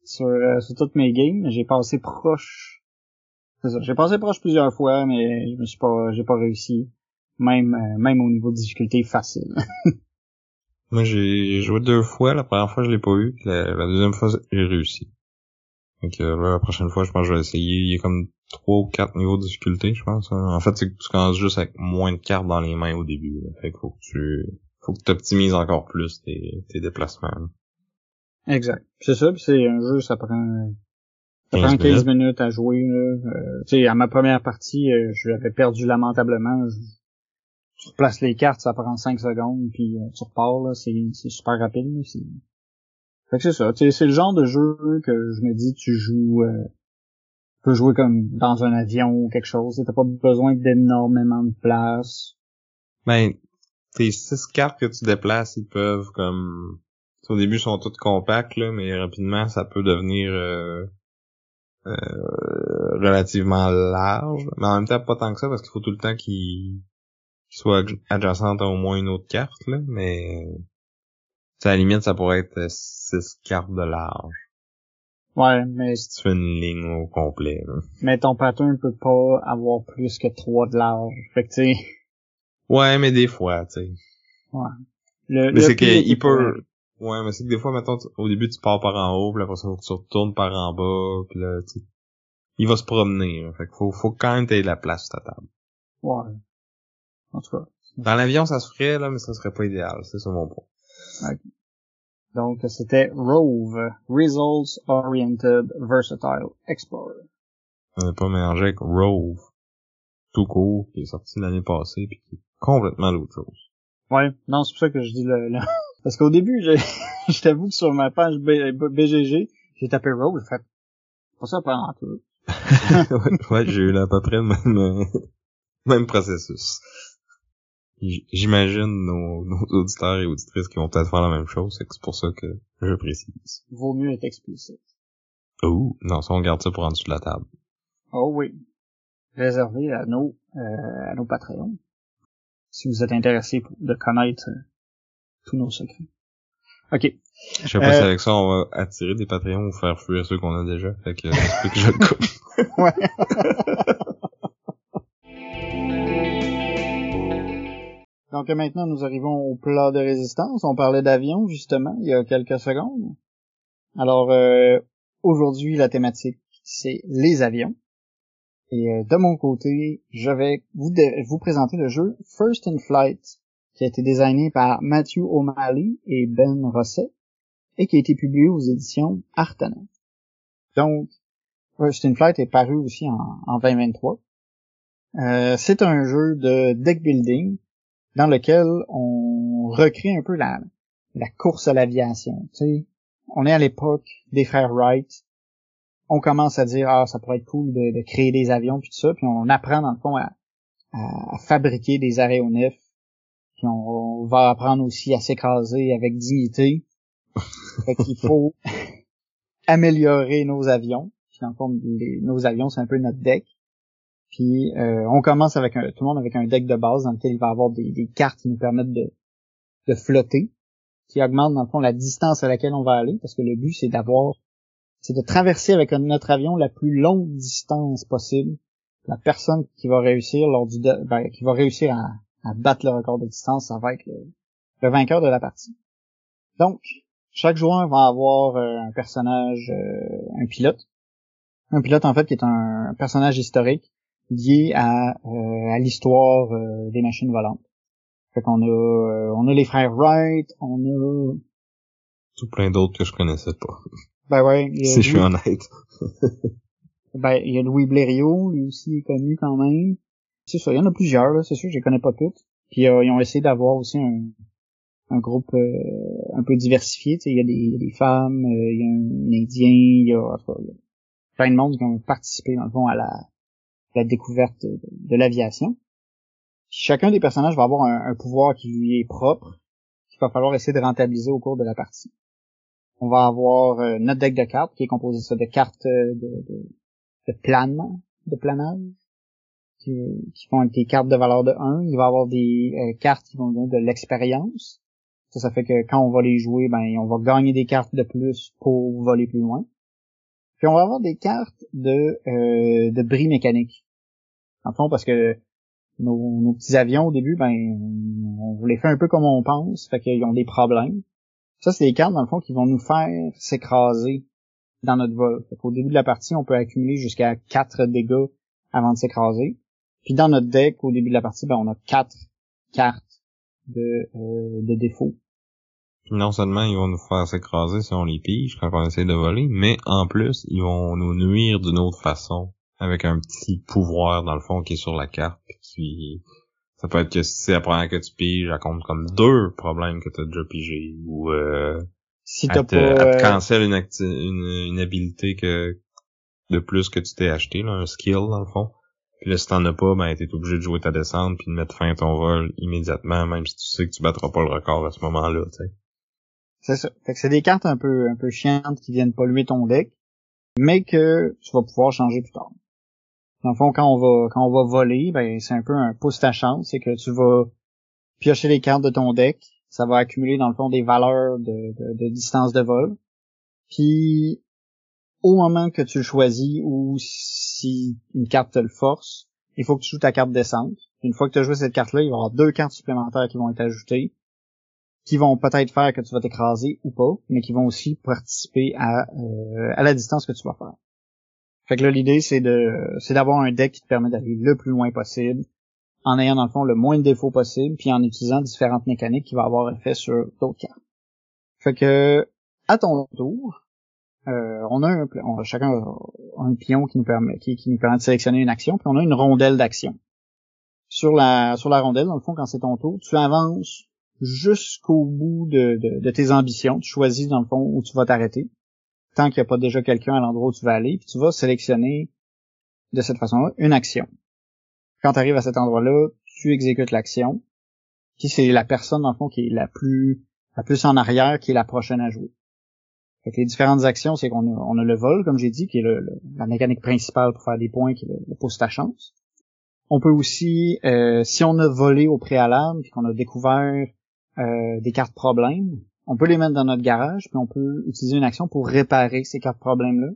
sur, euh, sur toutes mes games, j'ai passé proche. C'est ça, j'ai passé proche plusieurs fois, mais je me suis pas j'ai pas réussi. Même euh, même au niveau de difficulté facile. moi j'ai joué deux fois, la première fois je l'ai pas eu, la deuxième fois j'ai réussi. Donc là, la prochaine fois, je pense que je vais essayer. Il a comme trois ou quatre niveaux de difficulté, je pense. Hein. En fait, c'est que tu commences juste avec moins de cartes dans les mains au début. Fait qu'il faut que tu faut que optimises encore plus tes, tes déplacements. Exact. C'est ça, puis c'est un jeu, ça prend ça 15 prend 15 minutes. à jouer. Euh, tu sais, à ma première partie, euh, je l'avais perdu lamentablement. Je, tu replaces les cartes, ça prend 5 secondes, puis euh, tu repars, là, c'est, c'est super rapide. C'est fait que c'est ça, c'est le genre de jeu que je me dis, tu joues, euh, peux jouer comme dans un avion ou quelque chose, t'as pas besoin d'énormément de place. Ben, tes six cartes que tu déplaces, ils peuvent comme, au début, sont toutes compactes, là, mais rapidement, ça peut devenir euh, euh, relativement large, mais en même temps, pas tant que ça, parce qu'il faut tout le temps qu'il soit adjacent à au moins une autre carte, là, mais à la limite, ça pourrait être 6 euh, cartes de large. Ouais, mais... Si tu fais une ligne au complet, Mais ton pattern peut pas avoir plus que 3 de large. Fait que, tu Ouais, mais des fois, tu sais. Ouais. Le, mais c'est qu'il peut... Ouais, mais c'est que des fois, mettons, au début, tu pars par en haut, puis après ça, faut que tu retournes par en bas, puis là, tu il va se promener. Fait qu'il faut, faut quand même t'aider de la place sur ta table. Ouais. En tout cas. Dans l'avion, ça se ferait, là, mais ça serait pas idéal. C'est ça mon point. Donc, c'était Rove, Results Oriented Versatile Explorer. On n'est pas mélangé avec Rove, tout court, qui est sorti l'année passée, puis qui est complètement l'autre chose. Ouais, non, c'est pour ça que je dis le... le... Parce qu'au début, je t'avoue que sur ma page BGG, j'ai tapé Rove, j'ai fait... Pas ça pas tout. ouais, j'ai eu à peu près le même, même processus. J'imagine nos, nos, auditeurs et auditrices qui vont peut-être faire la même chose, c'est pour ça que je précise. Vaut mieux être explicite. Oh, non, ça on garde ça pour en dessous de la table. Oh oui. Réservé à nos, euh, à nos Patreons. Si vous êtes intéressé de connaître euh, tous nos secrets. Ok. Je sais pas si euh, avec ça on va attirer des Patreons ou faire fuir ceux qu'on a déjà. Fait que, que je le coupe. ouais. Donc maintenant, nous arrivons au plat de résistance. On parlait d'avion, justement, il y a quelques secondes. Alors, euh, aujourd'hui, la thématique, c'est les avions. Et euh, de mon côté, je vais vous, vous présenter le jeu First in Flight, qui a été designé par Matthew O'Malley et Ben Rosset, et qui a été publié aux éditions Artana. Donc, First in Flight est paru aussi en, en 2023. Euh, c'est un jeu de deck building dans lequel on recrée un peu la, la course à l'aviation. Tu sais, on est à l'époque des frères Wright. On commence à dire ah ça pourrait être cool de, créer des avions puis tout ça, puis on apprend dans le fond à, à, fabriquer des aéronefs. Puis on, va apprendre aussi à s'écraser avec dignité. fait qu'il faut améliorer nos avions. Puis dans le fond, nos avions c'est un peu notre deck. Puis euh, on commence avec un, tout le monde avec un deck de base dans lequel il va avoir des, cartes qui nous permettent de, de flotter, qui augmentent dans le fond la distance à laquelle on va aller, parce que le but c'est d'avoir, c'est de traverser avec notre avion la plus longue distance possible. La personne qui va réussir lors du, ben, qui va réussir à, battre le record de distance, ça va être le, vainqueur de la partie. Donc, chaque joueur va avoir euh, un personnage, euh, un pilote. Un pilote en fait qui est un personnage historique lié à, euh, à l'histoire euh, des machines volantes. Fait qu'on a euh, on a les frères Wright, on a tout plein d'autres que je connaissais pas. Ben ouais. si je suis honnête. ben il y a Louis Blériot, lui aussi est connu quand même. C'est ça, il y en a plusieurs, c'est sûr, je les connais pas toutes. Puis ils ont essayé d'avoir aussi un, un groupe un peu diversifié. Il y, a des, des femmes, il y a un Indien, il y a, il y a plein de monde qui ont participé dans le fond à la la découverte de, l'aviation. Chacun des personnages va avoir un, pouvoir qui lui est propre, qu'il va falloir essayer de rentabiliser au cours de la partie. On va avoir euh, notre deck de cartes qui est composé de cartes de, de, de planage, qui, qui, vont être des cartes de valeur de 1. Il va avoir des euh, cartes qui vont donner de l'expérience. Ça, ça fait que quand on va les jouer, ben on va gagner des cartes de plus pour voler plus loin. Puis on va avoir des cartes de, euh, de bris mécaniques. En fond, parce que nos, petits avions au début, ben, on les fait un peu comme on pense, fait qu'ils ont des problèmes. Ça, c'est des cartes, dans le fond, qui vont nous faire s'écraser dans notre vol. Fait qu'au début de la partie, on peut accumuler jusqu'à 4 dégâts avant de s'écraser. Puis dans notre deck, au début de la partie, ben, on a 4 cartes de, euh, de défauts non seulement ils vont nous faire s'écraser si on les pige quand on essaie de voler, mais en plus, ils vont nous nuire d'une autre façon, avec un petit pouvoir, dans le fond, qui est sur la carte, puis ça peut être que si c'est la première que tu piges, elle compte comme deux problèmes que tu as déjà pigé, ou euh, si t'as pas, euh, cancelle une, une, une habilité que de plus que tu t'es acheté, là, un skill, dans le fond. Puis là, si t'en as pas, ben, t'es obligé de jouer ta descente puis de mettre fin à ton vol immédiatement, même si tu sais que tu battras pas le record à ce moment-là, tu sais. C'est ça. Que c'est des cartes un peu un peu chiantes qui viennent polluer ton deck, mais que tu vas pouvoir changer plus tard. Dans le fond, quand on va quand on va voler, ben c'est un peu un pouce ta chance, c'est que tu vas piocher les cartes de ton deck, ça va accumuler dans le fond des valeurs de, de, distance de vol. Puis au moment que tu le choisis ou si une carte te le force, il faut que tu joues ta carte descente. Une fois que tu as joué cette carte-là, il y avoir deux cartes supplémentaires qui vont être ajoutées qui vont peut-être faire que tu vas t'écraser ou pas, mais qui vont aussi participer à, euh, à la distance que tu vas faire. Fait que là, l'idée, c'est de c'est d'avoir un deck qui te permet d'aller le plus loin possible, en ayant dans le fond le moins de défauts possible, puis en utilisant différentes mécaniques qui vont avoir effet sur d'autres cartes. Fait que à ton tour, euh, on a un on, chacun un pion qui nous permet qui, qui nous permet de sélectionner une action, puis on a une rondelle d'action. Sur la sur la rondelle, dans le fond, quand c'est ton tour, tu avances jusqu'au bout de, de, tes ambitions. Tu choisis dans le fond où tu vas t'arrêter. Tant qu'il n'y a pas déjà quelqu'un à l'endroit où tu vas aller, puis tu vas sélectionner de cette façon-là une action. Quand tu arrives à cet endroit-là, tu exécutes l'action. Puis c'est la personne dans le fond qui est la plus la plus en arrière qui est la prochaine à jouer. Fait les différentes actions, c'est qu'on a, on a le vol, comme j'ai dit, qui est le, la mécanique principale pour faire des points, qui est le, le ta chance. On peut aussi, euh, si on a volé au préalable, puis qu'on a découvert euh, des cartes problèmes, on peut les mettre dans notre garage, puis on peut utiliser une action pour réparer ces cartes problèmes-là.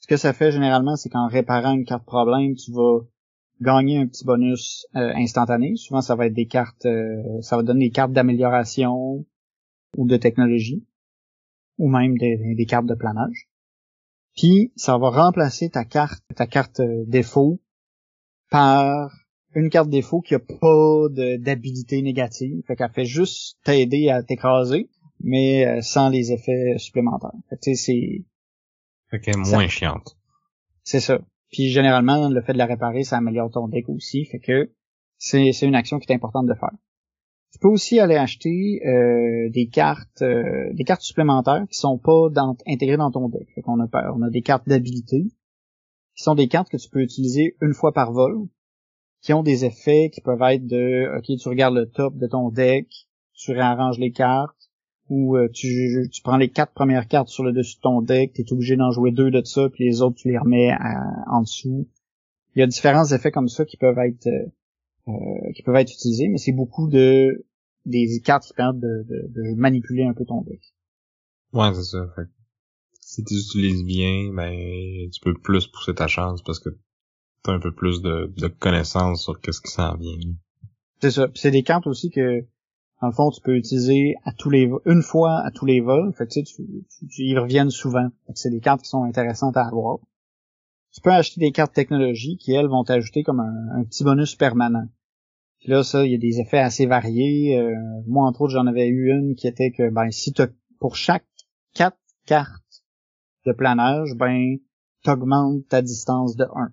Ce que ça fait généralement, c'est qu'en réparant une carte problème, tu vas gagner un petit bonus euh, instantané. Souvent, ça va être des cartes, euh, ça va donner des cartes d'amélioration ou de technologie, ou même des, des, cartes de planage. Puis, ça va remplacer ta carte, ta carte défaut par une carte défaut qui a pas d'habilité négative. Fait qu'elle fait juste t'aider à t'écraser, mais euh, sans les effets supplémentaires. Fait que c'est... Fait qu'elle est moins chiante. C'est ça. Puis généralement, le fait de la réparer, ça améliore ton deck aussi. Fait que c'est une action qui est importante de faire. Tu peux aussi aller acheter euh, des cartes euh, des cartes supplémentaires qui sont pas dans, intégrées dans ton deck. Fait qu'on a on a des cartes d'habilité qui sont des cartes que tu peux utiliser une fois par vol qui ont des effets qui peuvent être de OK, tu regardes le top de ton deck, tu réarranges les cartes, ou euh, tu, tu prends les quatre premières cartes sur le dessus de ton deck, tu es obligé d'en jouer deux de ça, puis les autres tu les remets en dessous. Il y a différents effets comme ça qui peuvent être euh, euh, qui peuvent être utilisés, mais c'est beaucoup de des cartes qui permettent de, de, manipuler un peu ton deck. Ouais, c'est ça. si tu utilises bien, ben tu peux plus pousser ta chance parce que un peu plus de, de connaissances sur qu'est-ce qui s'en vient. C'est ça. c'est des cartes aussi que, dans le fond, tu peux utiliser à tous les une fois à tous les vols. Fait que, tu, tu, tu y reviennes souvent. c'est des cartes qui sont intéressantes à avoir. Tu peux acheter des cartes technologie qui, elles, vont t'ajouter comme un, petit bonus permanent. Puis là, ça, il y a des effets assez variés. Euh, moi, entre autres, j'en avais eu une qui était que, ben, si tu pour chaque quatre cartes de planage, ben, t'augmentes ta distance de 1.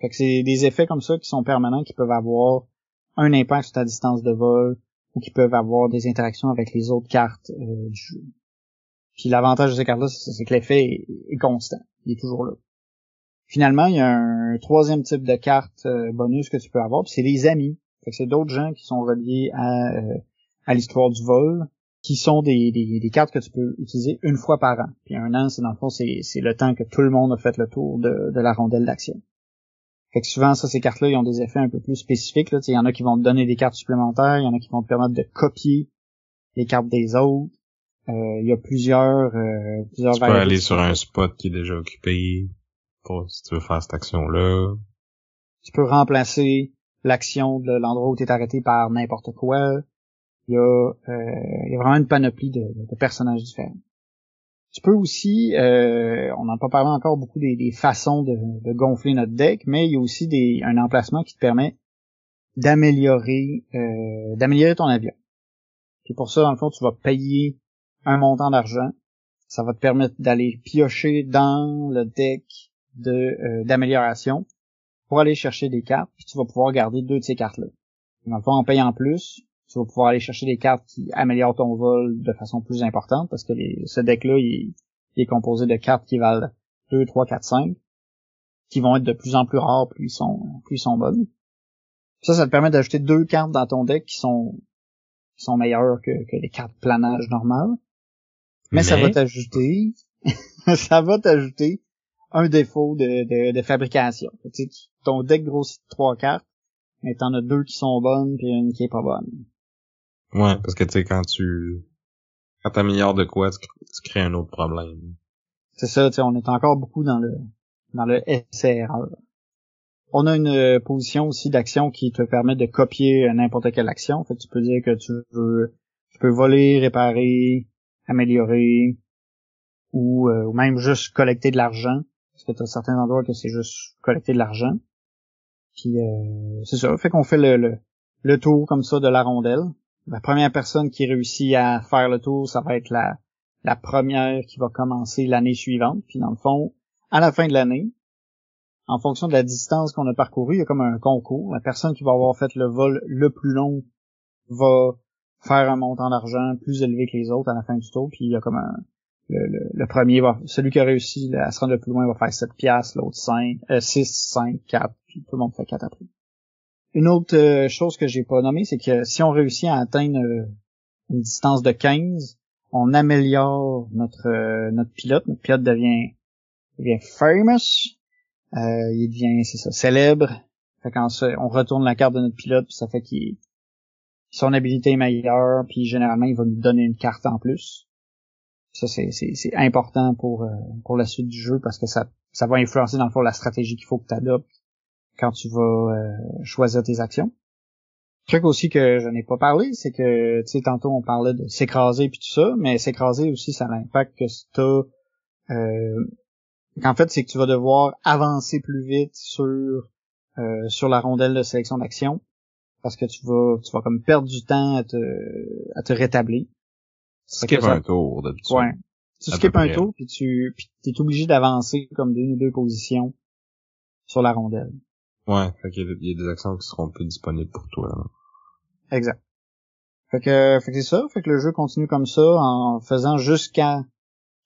Fait que c'est des effets comme ça qui sont permanents, qui peuvent avoir un impact sur ta distance de vol, ou qui peuvent avoir des interactions avec les autres cartes euh, du jeu. Puis l'avantage de ces cartes-là, c'est que l'effet est, constant. Il est toujours là. Finalement, il y a un troisième type de carte euh, bonus que tu peux avoir, c'est les amis. Fait que c'est d'autres gens qui sont reliés à, euh, à l'histoire du vol, qui sont des, des, cartes que tu peux utiliser une fois par an. Puis un an, c'est dans le fond, c'est, le temps que tout le monde a fait le tour de, de la rondelle d'action. Fait que souvent, ça, ces cartes-là, ils ont des effets un peu plus spécifiques. Il y en a qui vont te donner des cartes supplémentaires, il y en a qui vont te permettre de copier les cartes des autres. Euh, il y a plusieurs, euh, plusieurs Tu peux aller sur un spot qui est déjà occupé pour si tu veux faire cette action-là. Tu peux remplacer l'action de l'endroit où tu es arrêté par n'importe quoi. Il y a, euh, il y a vraiment une panoplie de, de personnages différents. Tu peux aussi, euh, on n'en a pas parlé encore beaucoup des, façons de, gonfler notre deck, mais il y a aussi des, un emplacement qui te permet d'améliorer euh, ton avion. Puis pour ça, dans le fond, tu vas payer un montant d'argent. Ça va te permettre d'aller piocher dans le deck de euh, d'amélioration pour aller chercher des cartes, puis tu vas pouvoir garder deux de ces cartes-là. Dans le fond, en payant plus, tu vas pouvoir aller chercher des cartes qui améliorent ton vol de façon plus importante parce que ce deck-là, il, est composé de cartes qui valent 2, 3, 4, 5 qui vont être de plus en plus rares plus ils sont, plus ils sont bonnes. Ça, ça te permet d'ajouter deux cartes dans ton deck qui sont, qui sont meilleures que, que les cartes planage normales. Mais, ça va t'ajouter, ça va t'ajouter un défaut de, de, fabrication. ton deck grossit trois cartes, mais t'en as deux qui sont bonnes puis une qui est pas bonne. Ouais, parce que tu sais, quand tu quand t'améliores de quoi, tu, crées un autre problème. C'est ça, tu sais, on est encore beaucoup dans le dans le SRR. On a une euh, position aussi d'action qui te permet de copier n'importe quelle action. Fait tu peux dire que tu veux Tu peux voler, réparer, améliorer, ou, euh, ou même juste collecter de l'argent. Parce que tu as certains endroits que c'est juste collecter de l'argent. Puis euh, c'est ça. Fait qu'on fait le, le, le, tour comme ça de la rondelle. La première personne qui réussit à faire le tour, ça va être la, la première qui va commencer l'année suivante. Puis dans le fond, à la fin de l'année, en fonction de la distance qu'on a parcourue, il y a comme un concours. La personne qui va avoir fait le vol le plus long va faire un montant d'argent plus élevé que les autres à la fin du tour. Puis il y a comme un, le, premier va, celui qui a réussi à se rendre le plus loin va faire 7 piastres, l'autre 5, euh, 6, 5, 4, puis tout le monde fait 4 après. Une autre euh, chose que j'ai pas nommée, c'est que si on réussit à atteindre euh, une distance de 15, on améliore notre euh, notre pilote. Notre pilote devient devient famous. il devient, c'est ça, célèbre. Fait quand on retourne la carte de notre pilote, puis ça fait qu'il son habilité est meilleure, puis généralement il va nous donner une carte en plus. Ça, c'est important pour, euh, pour la suite du jeu parce que ça, ça va influencer dans le fond la stratégie qu'il faut que tu adoptes quand tu vas euh, choisir tes actions. truc aussi que je n'ai pas parlé, c'est que, tu sais, tantôt on parlait de s'écraser puis tout ça, mais s'écraser aussi, ça a l'impact que t'as... Euh, en fait, c'est que tu vas devoir avancer plus vite sur euh, sur la rondelle de sélection d'action parce que tu vas tu vas comme perdre du temps à te à te rétablir. Skip un tour d'habitude. Ouais. Tu skips un tour puis tu puis t'es obligé d'avancer comme d'une ou deux positions sur la rondelle. Ouais, fait qu'il y, a des actions qui seront plus disponibles pour toi. Exact. Fait que, c'est ça, fait que le jeu continue comme ça en faisant jusqu'à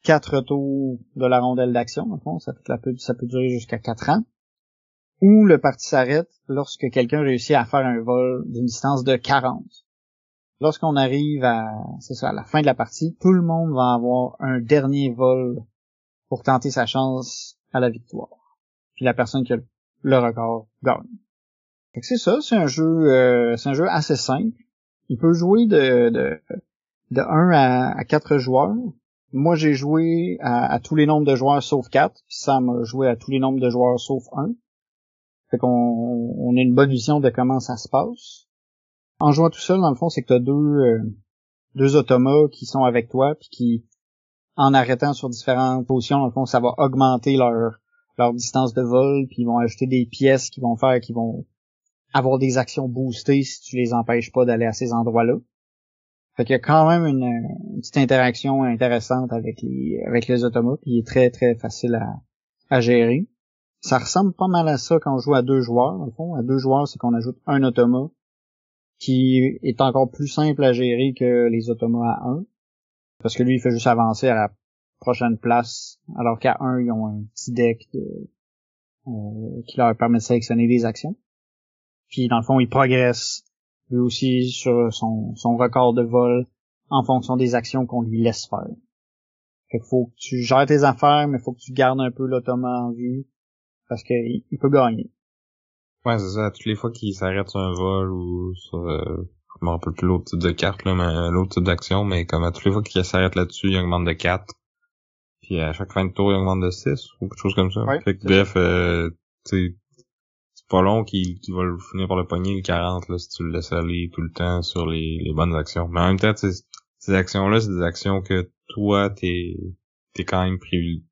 quatre tours de la rondelle d'action. ça peut, ça peut durer jusqu'à quatre ans. Ou le parti s'arrête lorsque quelqu'un réussit à faire un vol d'une distance de 40 lorsqu'on arrive à, c'est ça, à la fin de la partie, tout le monde va avoir un dernier vol pour tenter sa chance à la victoire. Puis la personne qui a le record gagne. c'est ça, c'est un jeu, euh, c'est un jeu assez simple. Il peut jouer de, de, de 1 à, à 4 joueurs. Moi, j'ai joué à, tous les nombres de joueurs sauf 4, puis Sam a joué à tous les nombres de joueurs sauf 1. Fait qu'on on a une bonne vision de comment ça se passe en jouant tout seul, dans le fond, c'est que tu as deux, euh, deux automas qui sont avec toi, puis qui, en arrêtant sur différentes positions, dans le fond, ça va augmenter leur, leur distance de vol, puis ils vont ajouter des pièces qui vont faire, qui vont avoir des actions boostées si tu les empêches pas d'aller à ces endroits-là. Fait qu'il y a quand même une, petite interaction intéressante avec les avec les automas, puis il est très très facile à, à gérer. Ça ressemble pas mal à ça quand on joue à deux joueurs, le fond. À deux joueurs, c'est qu'on ajoute un automa, qui est encore plus simple à gérer que les automas à 1. Parce que lui, il fait juste avancer à la prochaine place, alors qu'à 1, ils ont un petit deck de, euh, qui leur permet de sélectionner des actions. Puis dans le fond, il progresse lui aussi sur son, record de vol en fonction des actions qu'on lui laisse faire. Fait faut que tu gères tes affaires, mais il faut que tu gardes un peu l'automa en vue parce qu'il peut gagner. Ouais, c'est ça. Toutes les fois qu'il s'arrête sur un vol ou sur, euh, je me rappelle plus l'autre type de carte, là, mais euh, l'autre type d'action, mais comme à toutes les fois qu'il s'arrête là-dessus, il augmente de 4. Puis à chaque fin de tour, il augmente de 6 ou quelque chose comme ça. fait que, bref, euh, c'est pas long qu'il qu va finir par le pogner le 40 là, si tu le laisses aller tout le temps sur les, les bonnes actions. Mais en même temps, ces actions-là, c'est des actions que toi, t'es t'es quand même privilégié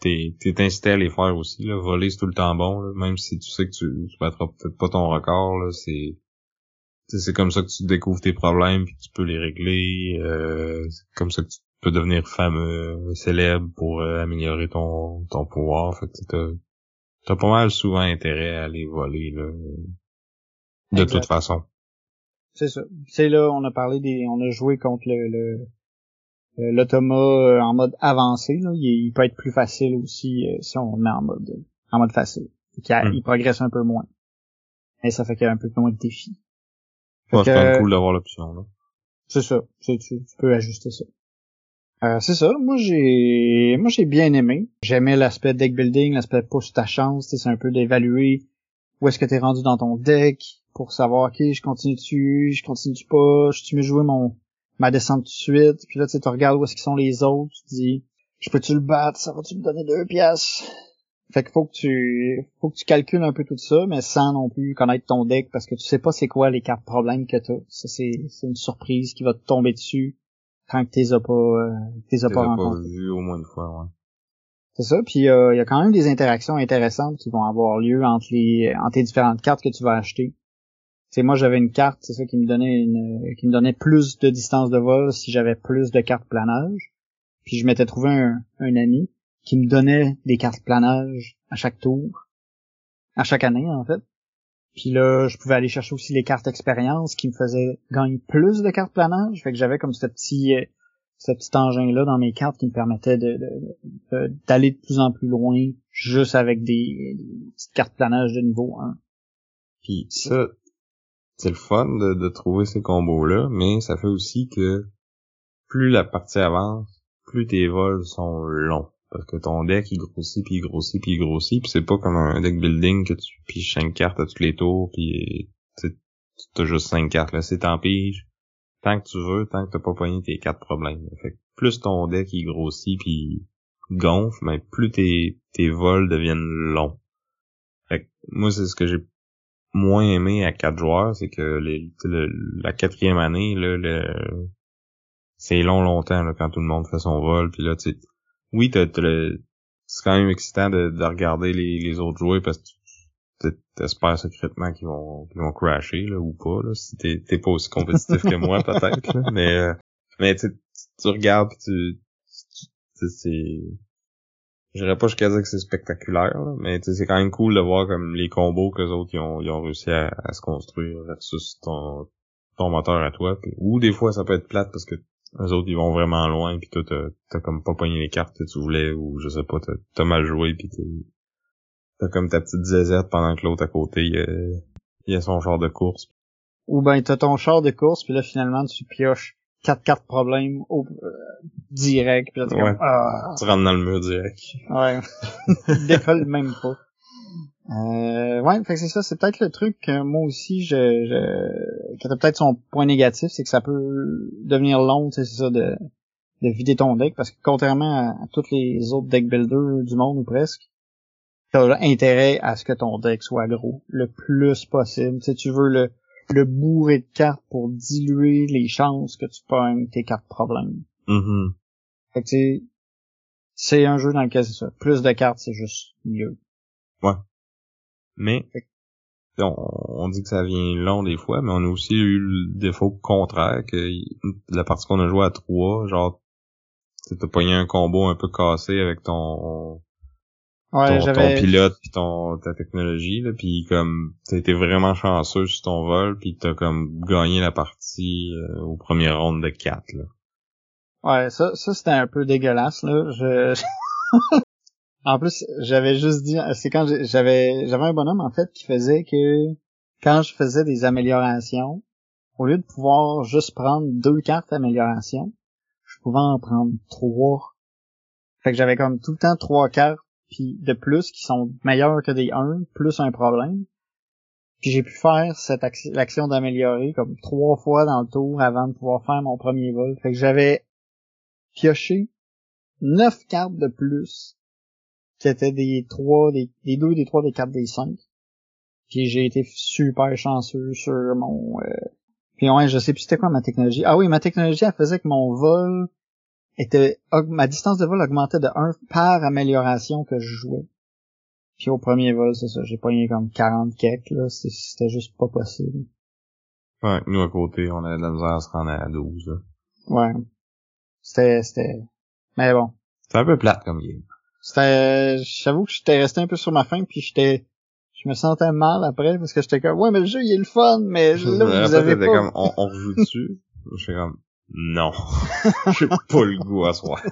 t'es t'es incité à les faire aussi là voler c'est tout le temps bon là. même si tu sais que tu, tu battras peut-être pas ton record là c'est c'est comme ça que tu découvres tes problèmes puis tu peux les régler euh, c'est comme ça que tu peux devenir fameux célèbre pour euh, améliorer ton ton pouvoir fait que t'as t'as pas mal souvent intérêt à aller voler là de toute façon c'est ça c'est là on a parlé des on a joué contre le, le euh, l'automa euh, en mode avancé, là, il, peut être plus facile aussi euh, si on le met en mode en mode facile. Hmm. Il, progresse un peu moins. Et ça fait qu'il y a un peu moins de défis. Ouais, c'est cool d'avoir l'option là. C'est ça. Tu, tu, peux ajuster ça. Euh, c'est ça. Moi j'ai moi j'ai bien aimé. J'aimais l'aspect deck building, l'aspect push ta chance. C'est un peu d'évaluer où est-ce que t'es rendu dans ton deck pour savoir ok je continue dessus, je continue pas, je tu me jouer mon ma descente tout de suite? Puis là, tu regardes où est-ce qu'ils sont les autres. Tu dis, je peux-tu le battre? Ça va-tu me donner deux pièces? Fait qu'il faut que tu faut que tu calcules un peu tout ça, mais sans non plus connaître ton deck parce que tu sais pas c'est quoi les cartes problèmes que t'as. Ça c'est c'est une surprise qui va te tomber dessus quand tu t'es pas euh, t'es pas vu au moins une fois, ouais. C'est ça, puis euh, il y a quand même des interactions intéressantes qui vont avoir lieu entre les entre les différentes cartes que tu vas acheter. C'est moi j'avais une carte, c'est ça qui me donnait une qui me donnait plus de distance de vol si j'avais plus de cartes planage. Puis je m'étais trouvé un, un ami qui me donnait des cartes planage à chaque tour, à chaque année en fait. Puis là, je pouvais aller chercher aussi les cartes expérience qui me faisaient gagner plus de cartes planage. Fait que j'avais comme ce petit euh, ce petit engin-là dans mes cartes qui me permettait de, d'aller de, plus en plus loin juste avec des, petites cartes planage de niveau 1. Puis ça, c'est le fun de, de trouver ces combos-là, mais ça fait aussi que plus la partie avance, plus tes vols sont longs. Parce que ton deck, il grossit, puis il grossit, puis il grossit, puis c'est pas comme un deck building que tu piges 5 cartes à tous les tours, puis tu as juste 5 cartes. Là, c'est tant pige. Tant que tu veux, tant que t'as pas pogné tes quatre problèmes. Fait que plus ton deck, il grossit, puis gonfle, mais plus tes, tes vols deviennent longs. Fait que moi, c'est ce que j'ai moins aimé à quatre joueurs, c'est que les, la quatrième année, là, le, c'est long longtemps là, quand tout le monde fait son vol, puis là, tu oui, t'as, c'est quand même excitant de, de regarder les, les autres jouer parce que t'espères secrètement qu'ils vont qu'ils vont crasher là ou pas là. Si t'es t'es pas aussi compétitif que moi peut-être mais euh, mais tu tu regardes pis tu, tu c'est j'irais pas jusqu'à dire que c'est spectaculaire là, mais c'est quand même cool de voir comme les combos que les autres ils ont, ils ont réussi à, à, se construire versus ton ton moteur à toi ou des fois ça peut être plate parce que les autres, ils vont vraiment loin, puis toi, t'as comme pas pogné les cartes que tu voulais, ou je sais pas, t'as mal joué, puis t'as comme ta petite zézette pendant que l'autre à côté, il, il a son char de course. Ou ben, t'as ton char de course, puis là, finalement, tu pioches quatre cartes problèmes au, euh, direct, puis là, comme, ah. Tu rentres dans le mur direct. Ouais. décolle même pas. Euh, ouais, fait que c'est ça, c'est peut-être le truc que moi aussi je, je qui a peut-être son point négatif, c'est que ça peut devenir long, c'est ça de, de vider ton deck parce que contrairement à, tous les autres deck builders du monde ou presque, t'as intérêt à ce que ton deck soit gros le plus possible. Tu tu veux le le bourrer de cartes pour diluer les chances que tu pognes tes cartes problèmes. Mm-hmm. Fait que c'est un jeu dans lequel c'est ça. Plus de cartes, c'est juste mieux. Ouais. Mais on, dit que ça vient long des fois, mais on a aussi eu le défaut contraire que la partie qu'on a joué à trois, genre t'as pogné un combo un peu cassé avec ton ouais, ton, pilote puis ton ta technologie là puis comme t'as été vraiment chanceux sur ton vol puis t'as comme gagné la partie euh, au premier round de 4 là. Ouais, ça ça c'était un peu dégueulasse là. Je En plus, j'avais juste dit, c'est quand j'avais j'avais un bonhomme en fait qui faisait que quand je faisais des améliorations, au lieu de pouvoir juste prendre deux cartes d'amélioration, je pouvais en prendre trois. Fait que j'avais comme tout le temps trois cartes puis de plus qui sont meilleures que des 1 plus un problème. Puis j'ai pu faire cette action d'améliorer comme trois fois dans le tour avant de pouvoir faire mon premier vol. Fait que j'avais pioché neuf cartes de plus qui étaient des trois, des, des deux, des trois, des quatre, des cinq. Puis j'ai été super chanceux sur mon... Euh... Puis ouais, je sais plus c'était quoi ma technologie. Ah oui, ma technologie, elle faisait que mon vol était... Ma distance de vol augmentait de 1 par amélioration que je jouais. Puis au premier vol, c'est ça, j'ai pogné comme 40 kecks, là. C'était juste pas possible. Ouais, nous à côté, on avait de la misère à se rendre à 12, là. Ouais. C'était... c'était... Mais bon. C'est un peu plate comme game. C'était, j'avoue que j'étais resté un peu sur ma faim, puis j'étais, je me sentais mal après parce que j'étais comme, ouais, mais le jeu il est le fun, mais là vous avez pas. comme, on, on rejoue dessus. J'étais comme, non, j'ai pas le goût à soi.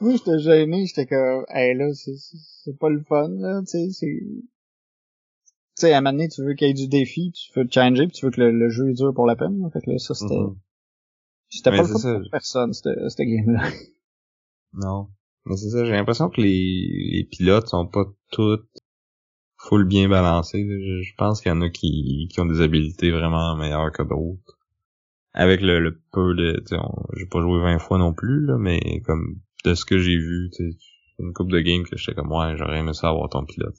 Moi j'étais gêné, j'étais comme, hey là, c'est, c'est pas le fun là, tu sais, c'est. Tu sais, à un moment donné, tu veux qu'il y ait du défi, tu veux changer, puis tu veux que le, jeu dure pour la peine. Fait que là, ça, c'était... C'était pas le fun pour personne, cette game-là. Non. Mais c'est ça, j'ai l'impression que les, les pilotes sont pas toutes full bien balancés. Je, pense qu'il y en a qui, qui ont des habiletés vraiment meilleures que d'autres. Avec le, le peu de... J'ai pas joué 20 fois non plus, là, mais comme de ce que j'ai vu, une coupe de game que j'étais comme ouais, j'aurais aimé ça avoir ton pilote.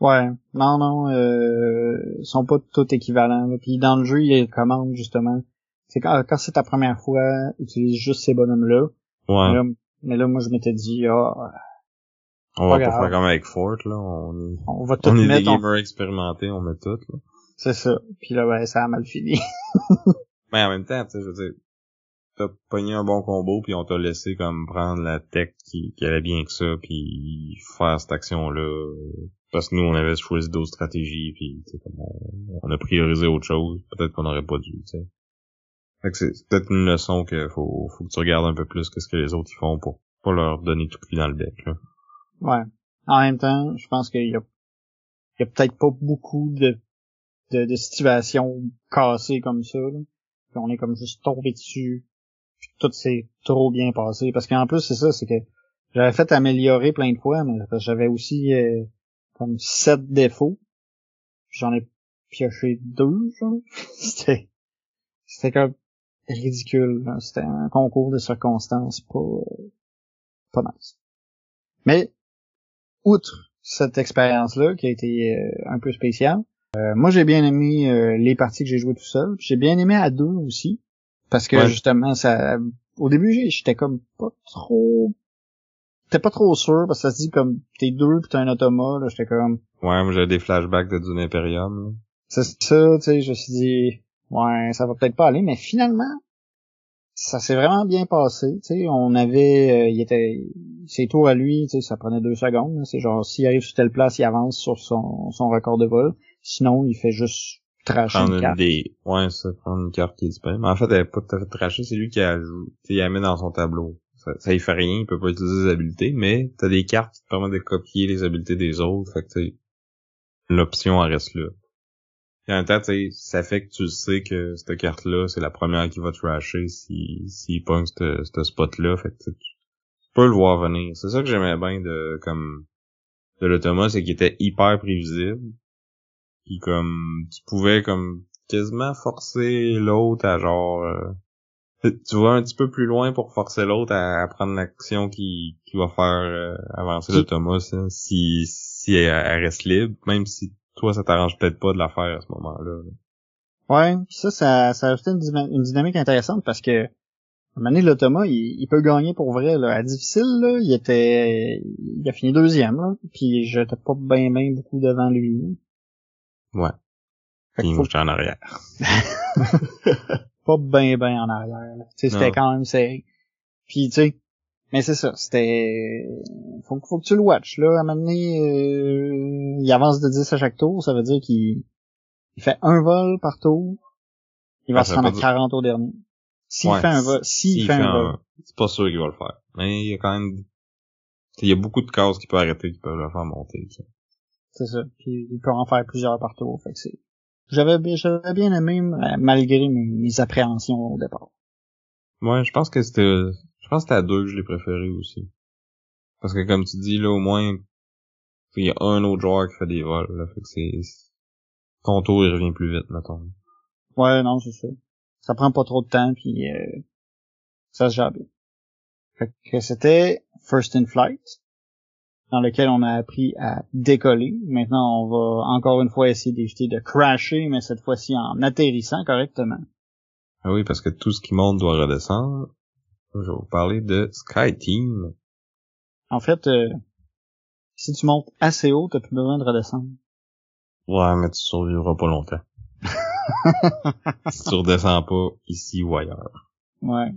Ouais, non, non, euh, ils sont pas tous équivalents. Puis dans le jeu, il y a une commande justement. C'est quand, quand c'est ta première fois, utilise juste ces bonhommes-là. Ouais. Mais, là, moi, je m'étais dit, ah, on va pas faire comme avec Fort, là. On est, on va tout on est des mettre. on- gamers expérimentés, on met tout, là. C'est ça. Puis là, ben, ça a mal fini. Mais en même temps, tu sais, je veux dire, t'as pogné un bon combo, puis on t'a laissé comme prendre la tech qui, qui allait bien que ça, puis faire cette action-là. Parce que nous, on avait choisi d'autres stratégies, puis tu sais, comme on, on a priorisé autre chose. Peut-être qu'on n'aurait pas dû, tu sais. C'est peut-être une leçon que faut, faut que tu regardes un peu plus que ce que les autres ils font pour pas leur donner tout cuit dans le bec, là. Ouais. En même temps, je pense qu'il y a, il y a peut-être pas beaucoup de, de, de situations cassées comme ça. Là. Puis on est comme juste tombé dessus. Puis tout s'est trop bien passé. Parce qu'en plus, c'est ça, c'est que j'avais fait améliorer plein de fois, mais j'avais aussi euh, comme sept défauts. J'en ai pioché deux, genre. C'était. C'était comme ridicule. là. C'était un concours de circonstances pas. euh, pas nice. Mais outre cette expérience-là qui a été euh, un peu spéciale, euh, moi j'ai bien aimé euh, les parties que j'ai jouées tout seul. J'ai bien aimé à deux aussi. Parce que Ouais. justement, ça au début j'étais comme pas trop. J'étais pas trop sûr parce que ça se dit comme t'es deux pis t'as un automa, là, j'étais comme. Ouais, moi j'avais des flashbacks de Dune Imperium. C'est ça, tu sais, je me suis dit, ouais, ça va peut-être pas aller, mais finalement, ça s'est vraiment bien passé, tu sais, on avait, euh, il était, ses tours à lui, tu sais, ça prenait deux secondes, c'est genre, s'il arrive sur telle place, il avance sur son, son record de vol, sinon, il fait juste tracher prendre une carte. des ouais ça prendre une carte qui est disponible. Mais en fait elle est pas tout à fait trachée c'est lui qui a joué il la met dans son tableau. Ça, ça y fait rien il peut pas utiliser ses habiletés mais t'as des cartes qui te permettent de copier les habiletés des autres. Fait que l'option reste là et en même temps tu sais, ça fait que tu sais que cette carte là c'est la première qui va trasher si s'il pogne ce ce spot là fait que tu peux le voir venir. C'est ça que j'aimais bien de comme de l'automa c'est qu'il était hyper prévisible. Puis comme tu pouvais comme quasiment forcer l'autre à genre euh, tu vas un petit peu plus loin pour forcer l'autre à, à prendre l'action qui, qui va faire euh, avancer l'automa ça, si si elle, elle reste libre même si toi ça t'arrange peut-être pas de la faire à ce moment-là là. Ouais, pis ça, ça, ça a ajouté une, dynamique intéressante parce que, à un moment donné, l'automa, il, il peut gagner pour vrai, là. À difficile, là, il était, il a fini deuxième, là, puis j'étais pas bien, bien beaucoup devant lui. ouais Fait moi faut en arrière pas bien ben en arrière. là. Tu sais, c'était quand même serré. Puis tu sais, mais c'est ça, c'était faut, faut que tu le watches là, à un moment donné, euh, il avance de 10 à chaque tour, ça veut dire qu'il il fait un vol par tour. Il va Ah, se rendre à pas 40 au dernier. S'il Ouais, fait un vol, s'il S'il fait, un vol. c'est pas sûr qu'il va le faire mais il y a quand même il y a beaucoup de cases qui peuvent arrêter qui peuvent le faire monter. C'est ça. Puis il peut en faire plusieurs par tour, fait que c'est j'avais bien j'avais bien aimé malgré mes, mes appréhensions au départ. Ouais, je pense que c'était, pense que c'était à deux que je l'ai préféré aussi. Parce que comme tu dis, là, au moins, il y a un autre joueur qui fait des vols, là, fait que c'est, ton tour, il revient plus vite, mettons. Ouais, non, c'est ça. Ça prend pas trop de temps, puis euh, ça se gère bien. Fait que c'était First in Flight, dans lequel on a appris à décoller. Maintenant, on va encore une fois essayer d'éviter de crasher, mais cette fois-ci en atterrissant correctement. Ah oui, parce que tout ce qui monte doit redescendre. Je vais vous parler de Sky Team. En fait, euh, si tu montes assez haut, t'as plus besoin de redescendre. Ouais, mais tu survivras pas longtemps. si tu redescends pas ici ou ailleurs. Ouais.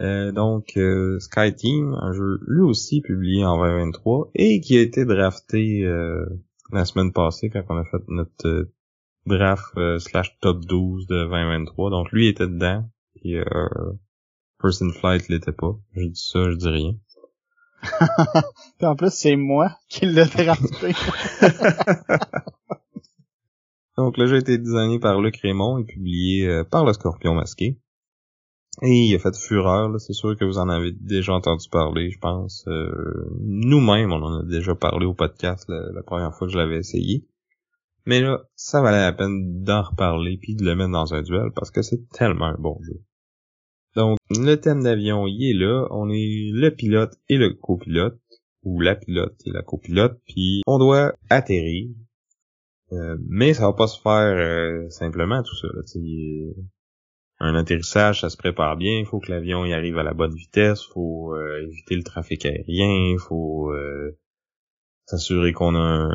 Euh, donc, euh, Sky Team, un jeu lui aussi publié en 2023 et qui a été drafté euh, la semaine passée quand on a fait notre euh, draft slash top 12 de 2023. Donc lui était dedans et euh, Person Flight l'était pas. Je dis ça, je dis rien. Puis en plus, c'est moi qui l'ai drafté. Donc le jeu a été designé par Luc Raymond et publié euh, par le Scorpion Masqué. Et il a fait fureur, c'est sûr que vous en avez déjà entendu parler, je pense. Euh, Nous-mêmes, on en a déjà parlé au podcast la, la première fois que je l'avais essayé. Mais là, ça valait la peine d'en reparler puis de le mettre dans un duel parce que c'est tellement un bon jeu. Donc, le thème d'avion, il est là. On est le pilote et le copilote, ou la pilote et la copilote, puis on doit atterrir. Euh, mais ça va pas se faire euh, simplement tout ça. Là, un atterrissage, ça se prépare bien. Il faut que l'avion y arrive à la bonne vitesse. Il faut euh, éviter le trafic aérien. Il faut s'assurer qu'on a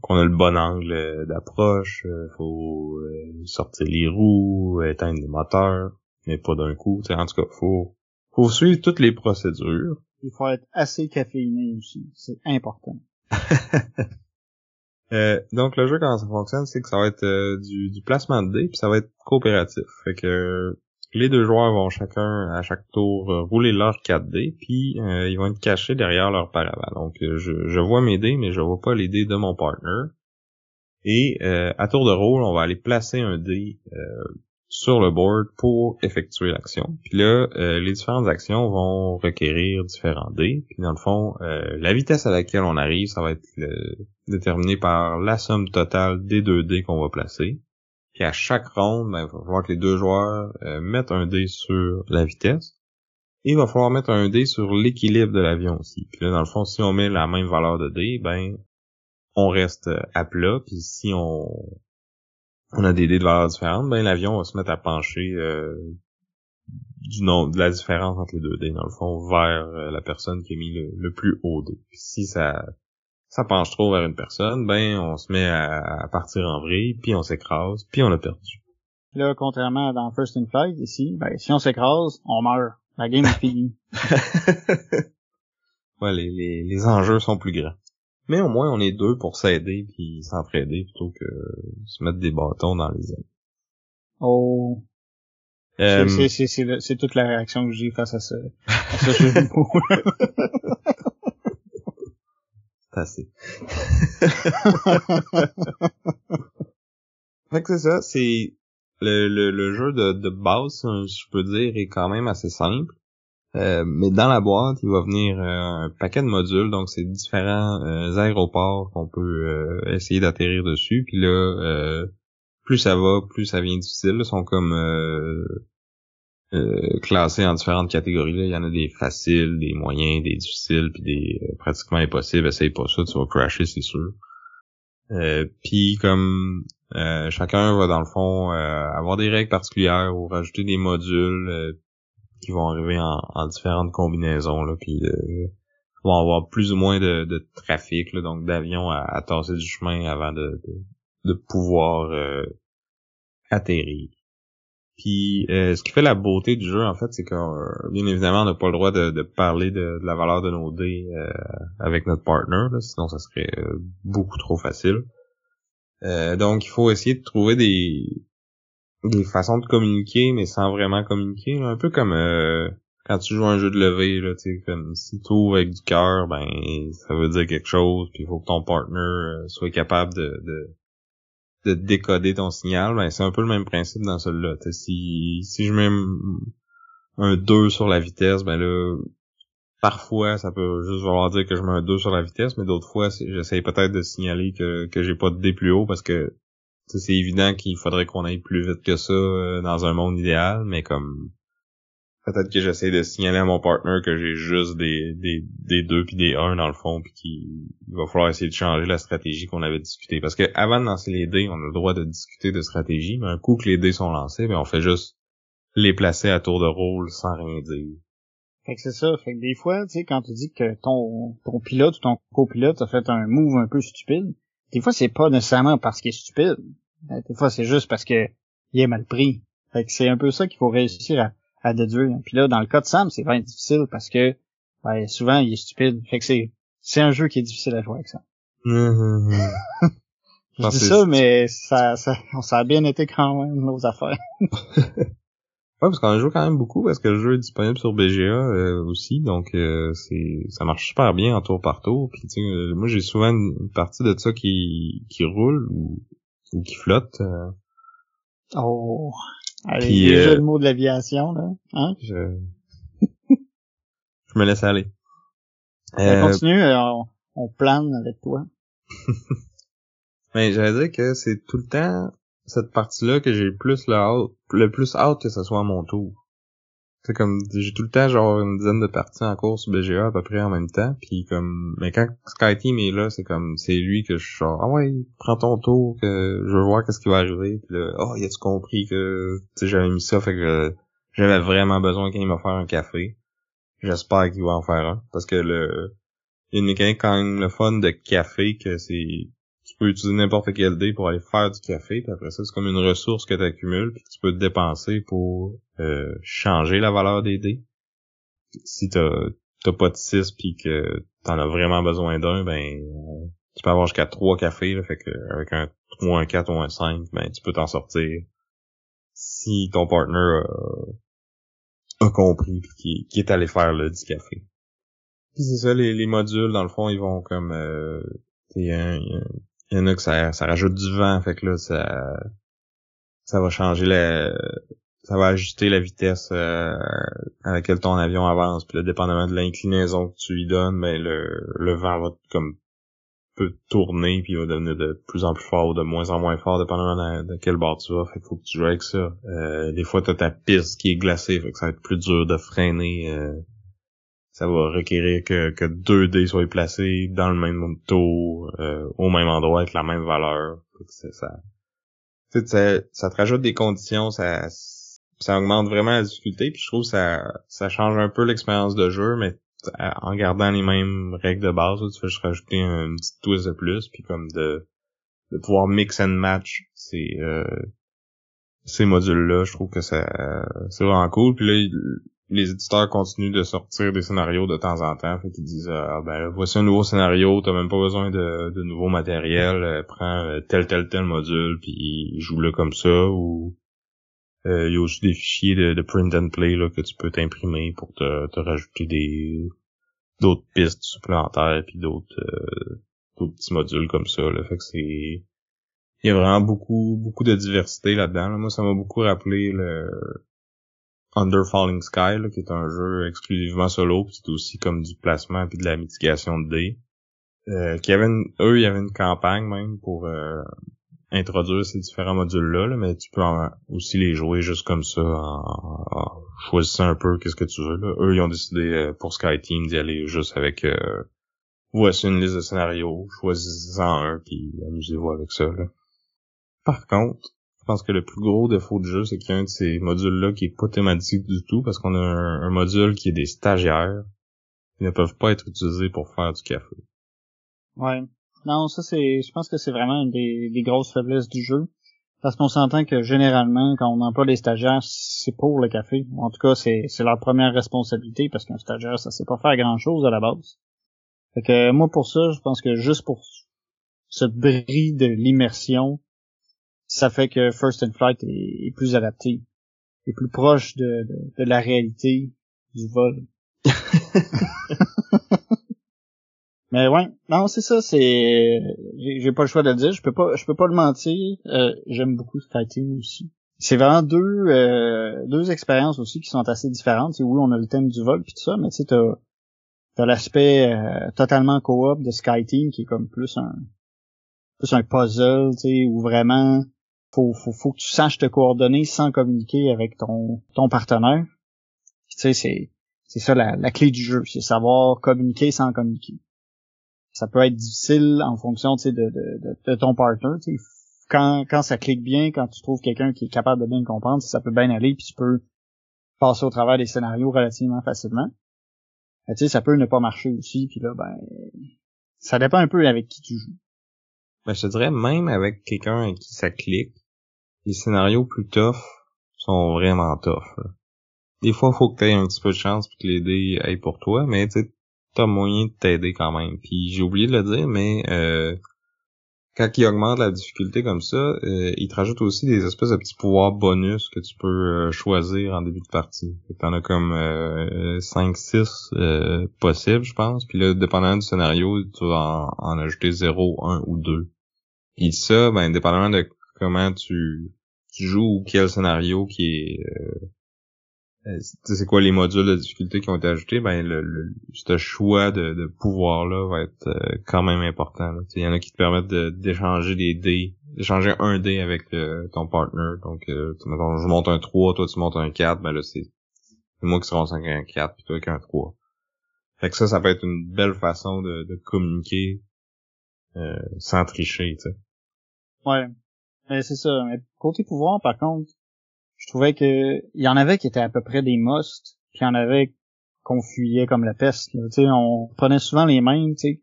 qu'on a le bon angle d'approche. Il faut sortir les roues, éteindre les moteurs mais pas d'un coup. en tout cas, faut, faut suivre toutes les procédures. Il faut être assez caféiné aussi, c'est important. euh, donc le jeu comment ça fonctionne, c'est que ça va être euh, du, du, placement de dés, puis ça va être coopératif. Fait que les deux joueurs vont chacun à chaque tour euh, rouler leurs 4 dés, puis euh, ils vont être cachés derrière leur paravent. Donc je, je vois mes dés, mais je vois pas les dés de mon partner. Et à tour de rôle, on va aller placer un dé sur le board pour effectuer l'action. Puis là, euh, les différentes actions vont requérir différents dés. Puis dans le fond, euh, la vitesse à laquelle on arrive, ça va être déterminé par la somme totale des deux dés qu'on va placer. Puis à chaque ronde, ben, il va falloir que les deux joueurs euh, mettent un dé sur la vitesse. Et il va falloir mettre un dé sur l'équilibre de l'avion aussi. Puis là, dans le fond, si on met la même valeur de dé, ben on reste à plat. Puis si on on a des dés de valeurs différentes, ben l'avion va se mettre à pencher euh, du nom de la différence entre les deux dés, dans le fond, vers euh, la personne qui a mis le, plus haut dé. si ça ça penche trop vers une personne, ben on se met à, partir en vrille, puis on s'écrase, puis on a perdu. Là, contrairement à dans First in Flight, ici, ben si on s'écrase, on meurt. La game est finie. ouais, les, les, les enjeux sont plus grands. Mais au moins, on est deux pour s'aider puis s'entraider plutôt que se mettre des bâtons dans les ailes. Oh. Euh... C'est toute la réaction que j'ai face à ce, à ce jeu de mots. C'est assez. fait que c'est ça, c'est le, le, le, jeu de, de base, je peux dire, est quand même assez simple. Euh, mais dans la boîte, il va venir euh, un paquet de modules, donc c'est différents euh, aéroports qu'on peut essayer d'atterrir dessus. Puis là, plus ça va, plus ça vient difficile. Ils sont comme classés en différentes catégories. Là. Il y en a des faciles, des moyens, des difficiles, puis des pratiquement impossibles. Essaye pas ça, tu vas crasher, c'est sûr. puis comme chacun va dans le fond avoir des règles particulières ou rajouter des modules qui vont arriver en, différentes combinaisons là puis euh, vont avoir plus ou moins de, trafic là, donc d'avions à, à, tasser du chemin avant de, de, pouvoir euh, atterrir. Puis euh, ce qui fait la beauté du jeu en fait, c'est que euh, bien évidemment on n'a pas le droit de, parler de, la valeur de nos dés avec notre partner, sinon ça serait beaucoup trop facile. donc il faut essayer de trouver des des façons de communiquer, mais sans vraiment communiquer. un peu comme euh, quand tu joues un jeu de levée, là, tu comme si tu avec du cœur, ben ça veut dire quelque chose, puis il faut que ton partner euh, soit capable de, de, de décoder ton signal. Ben c'est un peu le même principe dans celui-là. Si si je mets un 2 sur la vitesse, ben là parfois ça peut juste vouloir dire que je mets un 2 sur la vitesse, mais d'autres fois j'essaye peut-être de signaler que, que j'ai pas de D plus haut parce que c'est évident qu'il faudrait qu'on aille plus vite que ça euh, dans un monde idéal, mais comme peut-être que j'essaie de signaler à mon partner que j'ai juste des, des, deux puis des un dans le fond puis qu'il va falloir essayer de changer la stratégie qu'on avait discuté parce que avant de lancer les dés on a le droit de discuter de stratégie mais un coup que les dés sont lancés ben on fait juste les placer à tour de rôle sans rien dire. Fait que c'est ça. Fait que des fois tu sais quand tu dis que ton ton pilote ou ton copilote a fait un move un peu stupide des fois, c'est pas nécessairement parce qu'il est stupide. Euh, des fois, c'est juste parce que il est mal pris. Fait que c'est un peu ça qu'il faut réussir à, à déduire. Puis là, dans le cas de Sam, c'est vraiment difficile parce que ben, souvent, il est stupide. Fait que c'est, c'est un jeu qui est difficile à jouer avec ça. Mm-hmm. Je dis ça, mais ça, ça, ça a bien été quand même nos affaires. Ouais, parce qu'on a joué quand même beaucoup parce que le jeu est disponible sur BGA euh, aussi, donc euh, c'est ça marche super bien en tour par tour. Puis tu sais, euh, moi j'ai souvent une partie de ça qui qui roule ou, ou qui flotte. Oh, allez, Puis, jeux de mots de l'aviation là, hein? Je... je me laisse aller. Ben, continue, on, on plane avec toi. Mais j'allais dire que c'est tout le temps cette partie-là que j'ai plus le, le plus hâte que ce soit mon tour. c'est comme j'ai tout le temps genre une dizaine de parties en course BGA à peu près en même temps puis comme mais quand Sky Team est là c'est comme c'est lui que je suis genre ah ouais prends ton tour que je veux voir qu'est-ce qui va arriver puis là oh il a tu compris que tu j'avais mis ça fait que j'avais vraiment besoin qu'il me faire un café j'espère qu'il va en faire un parce que le il y a une quand même le fun de café que c'est tu peux utiliser n'importe quel dé pour aller faire du café, puis après ça, c'est comme une ressource que tu accumules, puis tu peux te dépenser pour euh, changer la valeur des dés. Si t'as t'as pas de 6 puis que t'en as vraiment besoin d'un, ben tu peux avoir jusqu'à 3 cafés, là, fait que avec un 3, un 4 ou un 5, ben tu peux t'en sortir si ton partner a, compris puis qui, est allé faire le du café. Puis c'est ça, les, les modules, dans le fond, ils vont comme euh, un, il y en a que ça, ça rajoute du vent, fait que là, ça, ça va changer la, ça va ajuster la vitesse euh, à laquelle ton avion avance. Puis là, dépendamment de l'inclinaison que tu lui donnes, ben le, le vent va comme peut tourner puis il va devenir de plus en plus fort ou de moins en moins fort dépendamment de, quel bord tu vas. Fait qu'il faut que tu joues avec ça. Euh, des fois, t'as ta piste qui est glacée, fait que ça va être plus dur de freiner. Euh, ça va requérir que, que deux dés soient placés dans le même tour, euh, au même endroit, avec la même valeur. Ça, ça, ça te rajoute des conditions, ça, ça augmente vraiment la difficulté, puis je trouve que ça, ça change un peu l'expérience de jeu, mais en gardant les mêmes règles de base, tu fais juste rajouter un petit twist de plus, puis comme de, de pouvoir mix and match ces, euh, ces modules-là, je trouve que ça c'est vraiment cool. Puis là, les éditeurs continuent de sortir des scénarios de temps en temps. Fait qu'ils disent ah, ben voici un nouveau scénario, t'as même pas besoin de, de nouveau matériel, euh, prends euh, tel tel tel module puis joue-le comme ça ou euh, il y a aussi des fichiers de, print and play là, que tu peux t'imprimer pour te, te rajouter des d'autres pistes supplémentaires puis d'autres d'autres petits modules comme ça. Là. Fait que c'est il y a vraiment beaucoup beaucoup de diversité là-dedans. Moi, ça m'a beaucoup rappelé le Under Falling Sky, qui est un jeu exclusivement solo, puis c'est aussi comme du placement puis de la mitigation de dés. Euh, qui avait une, eux, il y avait une campagne même pour euh, introduire ces différents modules-là, mais tu peux aussi les jouer juste comme ça, en, choisissant un peu qu'est-ce que tu veux. Là. Eux, ils ont décidé euh, pour Sky Team d'y aller juste avec voici une liste de scénarios, choisissant un, puis amusez-vous avec ça. Là. Par contre, je pense que le plus gros défaut du jeu, c'est qu'il y a un de ces modules-là qui est pas thématique du tout, parce qu'on a un, module qui est des stagiaires qui ne peuvent pas être utilisés pour faire du café. Ouais. Non, ça c'est, je pense que c'est vraiment une des, grosses faiblesses du jeu. Parce qu'on s'entend que généralement, quand on emploie des stagiaires, c'est pour le café. En tout cas, c'est, leur première responsabilité parce qu'un stagiaire, ça sait pas faire grand chose à la base. Fait que moi pour ça, je pense que juste pour ce bris de l'immersion, ça fait que First and Flight est, plus adapté, est plus proche de, de, la réalité du vol. Mais ouais, non, c'est ça, c'est j'ai pas le choix de le dire, je peux pas je peux pas le mentir, euh, j'aime beaucoup Team aussi. C'est vraiment deux euh, deux expériences aussi qui sont assez différentes, oui, on a le thème du vol puis tout ça, mais tu sais t'as t'as l'aspect euh, totalement coop de Team qui est comme plus un plus un puzzle, tu sais, où vraiment faut, faut, faut que tu saches te coordonner sans communiquer avec ton, ton partenaire. Tu sais, c'est, c'est ça la, la clé du jeu, c'est savoir communiquer sans communiquer. Ça peut être difficile en fonction, tu sais, de, de, de, ton partenaire. Tu sais. Quand, quand ça clique bien, quand tu trouves quelqu'un qui est capable de bien comprendre, ça peut bien aller, puis tu peux passer au travers des scénarios relativement facilement. tu sais, ça peut ne pas marcher aussi, puis là, ben, ça dépend un peu avec qui tu joues. Ben, je te dirais, même avec quelqu'un avec qui ça clique, les scénarios plus tough sont vraiment tough. Des fois, faut que tu aies un petit peu de chance pour que les dés aillent pour toi, mais tu as moyen de t'aider quand même. Puis j'ai oublié de le dire, mais euh, quand il augmente la difficulté comme ça, euh, il te rajoute aussi des espèces de petits pouvoirs bonus que tu peux euh, choisir en début de partie. T'en as comme euh, 5-6 possibles, je pense. Puis là, dépendant du scénario, tu vas en, ajouter 0, 1 ou 2. Puis ça, ben, dépendamment de comment tu, tu joues ou quel scénario qui est euh, euh c'est quoi les modules de difficulté qui ont été ajoutés, ben le, le ce choix de, de pouvoir là va être euh, quand même important. Il y en a qui te permettent d'échanger des dés, d'échanger un dé avec euh, ton partner. Donc euh, je monte un 3, toi tu montes un 4, ben là c'est moi qui serai avec un 4 puis toi avec un 3. Fait que ça, ça peut être une belle façon de, de communiquer euh, sans tricher, tu sais. Ouais. Mais c'est ça. Mais côté pouvoir, par contre, je trouvais que il y en avait qui étaient à peu près des musts, puis il y en avait qu'on fuyait comme la peste. Tu sais, on prenait souvent les mêmes, tu sais,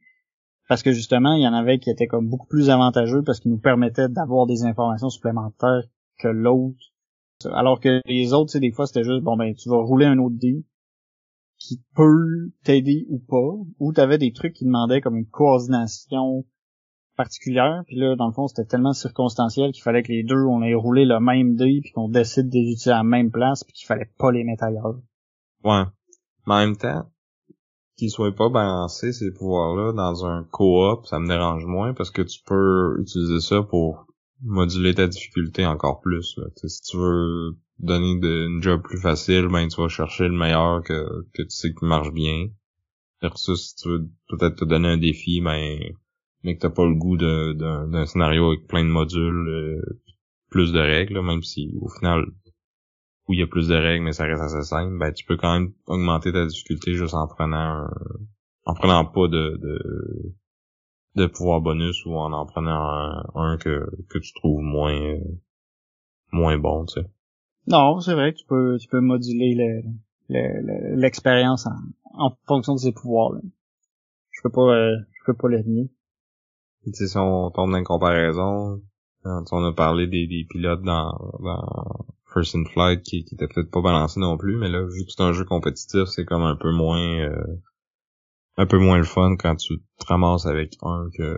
parce que justement, il y en avait qui étaient comme beaucoup plus avantageux parce qu'ils nous permettaient d'avoir des informations supplémentaires que l'autre. Alors que les autres, tu des fois, c'était juste, bon ben, tu vas rouler un autre dé qui peut t'aider ou pas, ou t'avais des trucs qui demandaient comme une coordination particulière, puis là, dans le fond, c'était tellement circonstanciel qu'il fallait que les deux, on ait roulé le même dé, puis qu'on décide de à la même place, puis qu'il fallait pas les mettre ailleurs. Ouais. Mais en même temps, qu'ils soient pas balancés, ces pouvoirs-là, dans un co-op, ça me dérange moins, parce que tu peux utiliser ça pour moduler ta difficulté encore plus. Là. Si tu veux donner une job plus facile, ben tu vas chercher le meilleur que, que tu sais qui marche bien. Versus si tu veux peut-être te donner un défi, ben mais que t'as pas le goût d'un scénario avec plein de modules, euh, plus de règles, même si au final, où il y a plus de règles, mais ça reste assez simple, ben tu peux quand même augmenter ta difficulté juste en prenant en prenant pas de, de, de pouvoir bonus ou en en prenant un, que, que tu trouves moins moins bon, tu sais. Non, c'est vrai, tu peux tu peux moduler l'expérience en, en fonction de ses pouvoirs. Je peux pas euh, je peux pas le nier. Si on tombe dans une comparaison, on a parlé des, des pilotes dans, dans First in Flight qui, qui étaient peut-être pas balancés non plus, mais là, vu que c'est un jeu compétitif, c'est comme un peu moins euh, un peu moins le fun quand tu te ramasses avec un que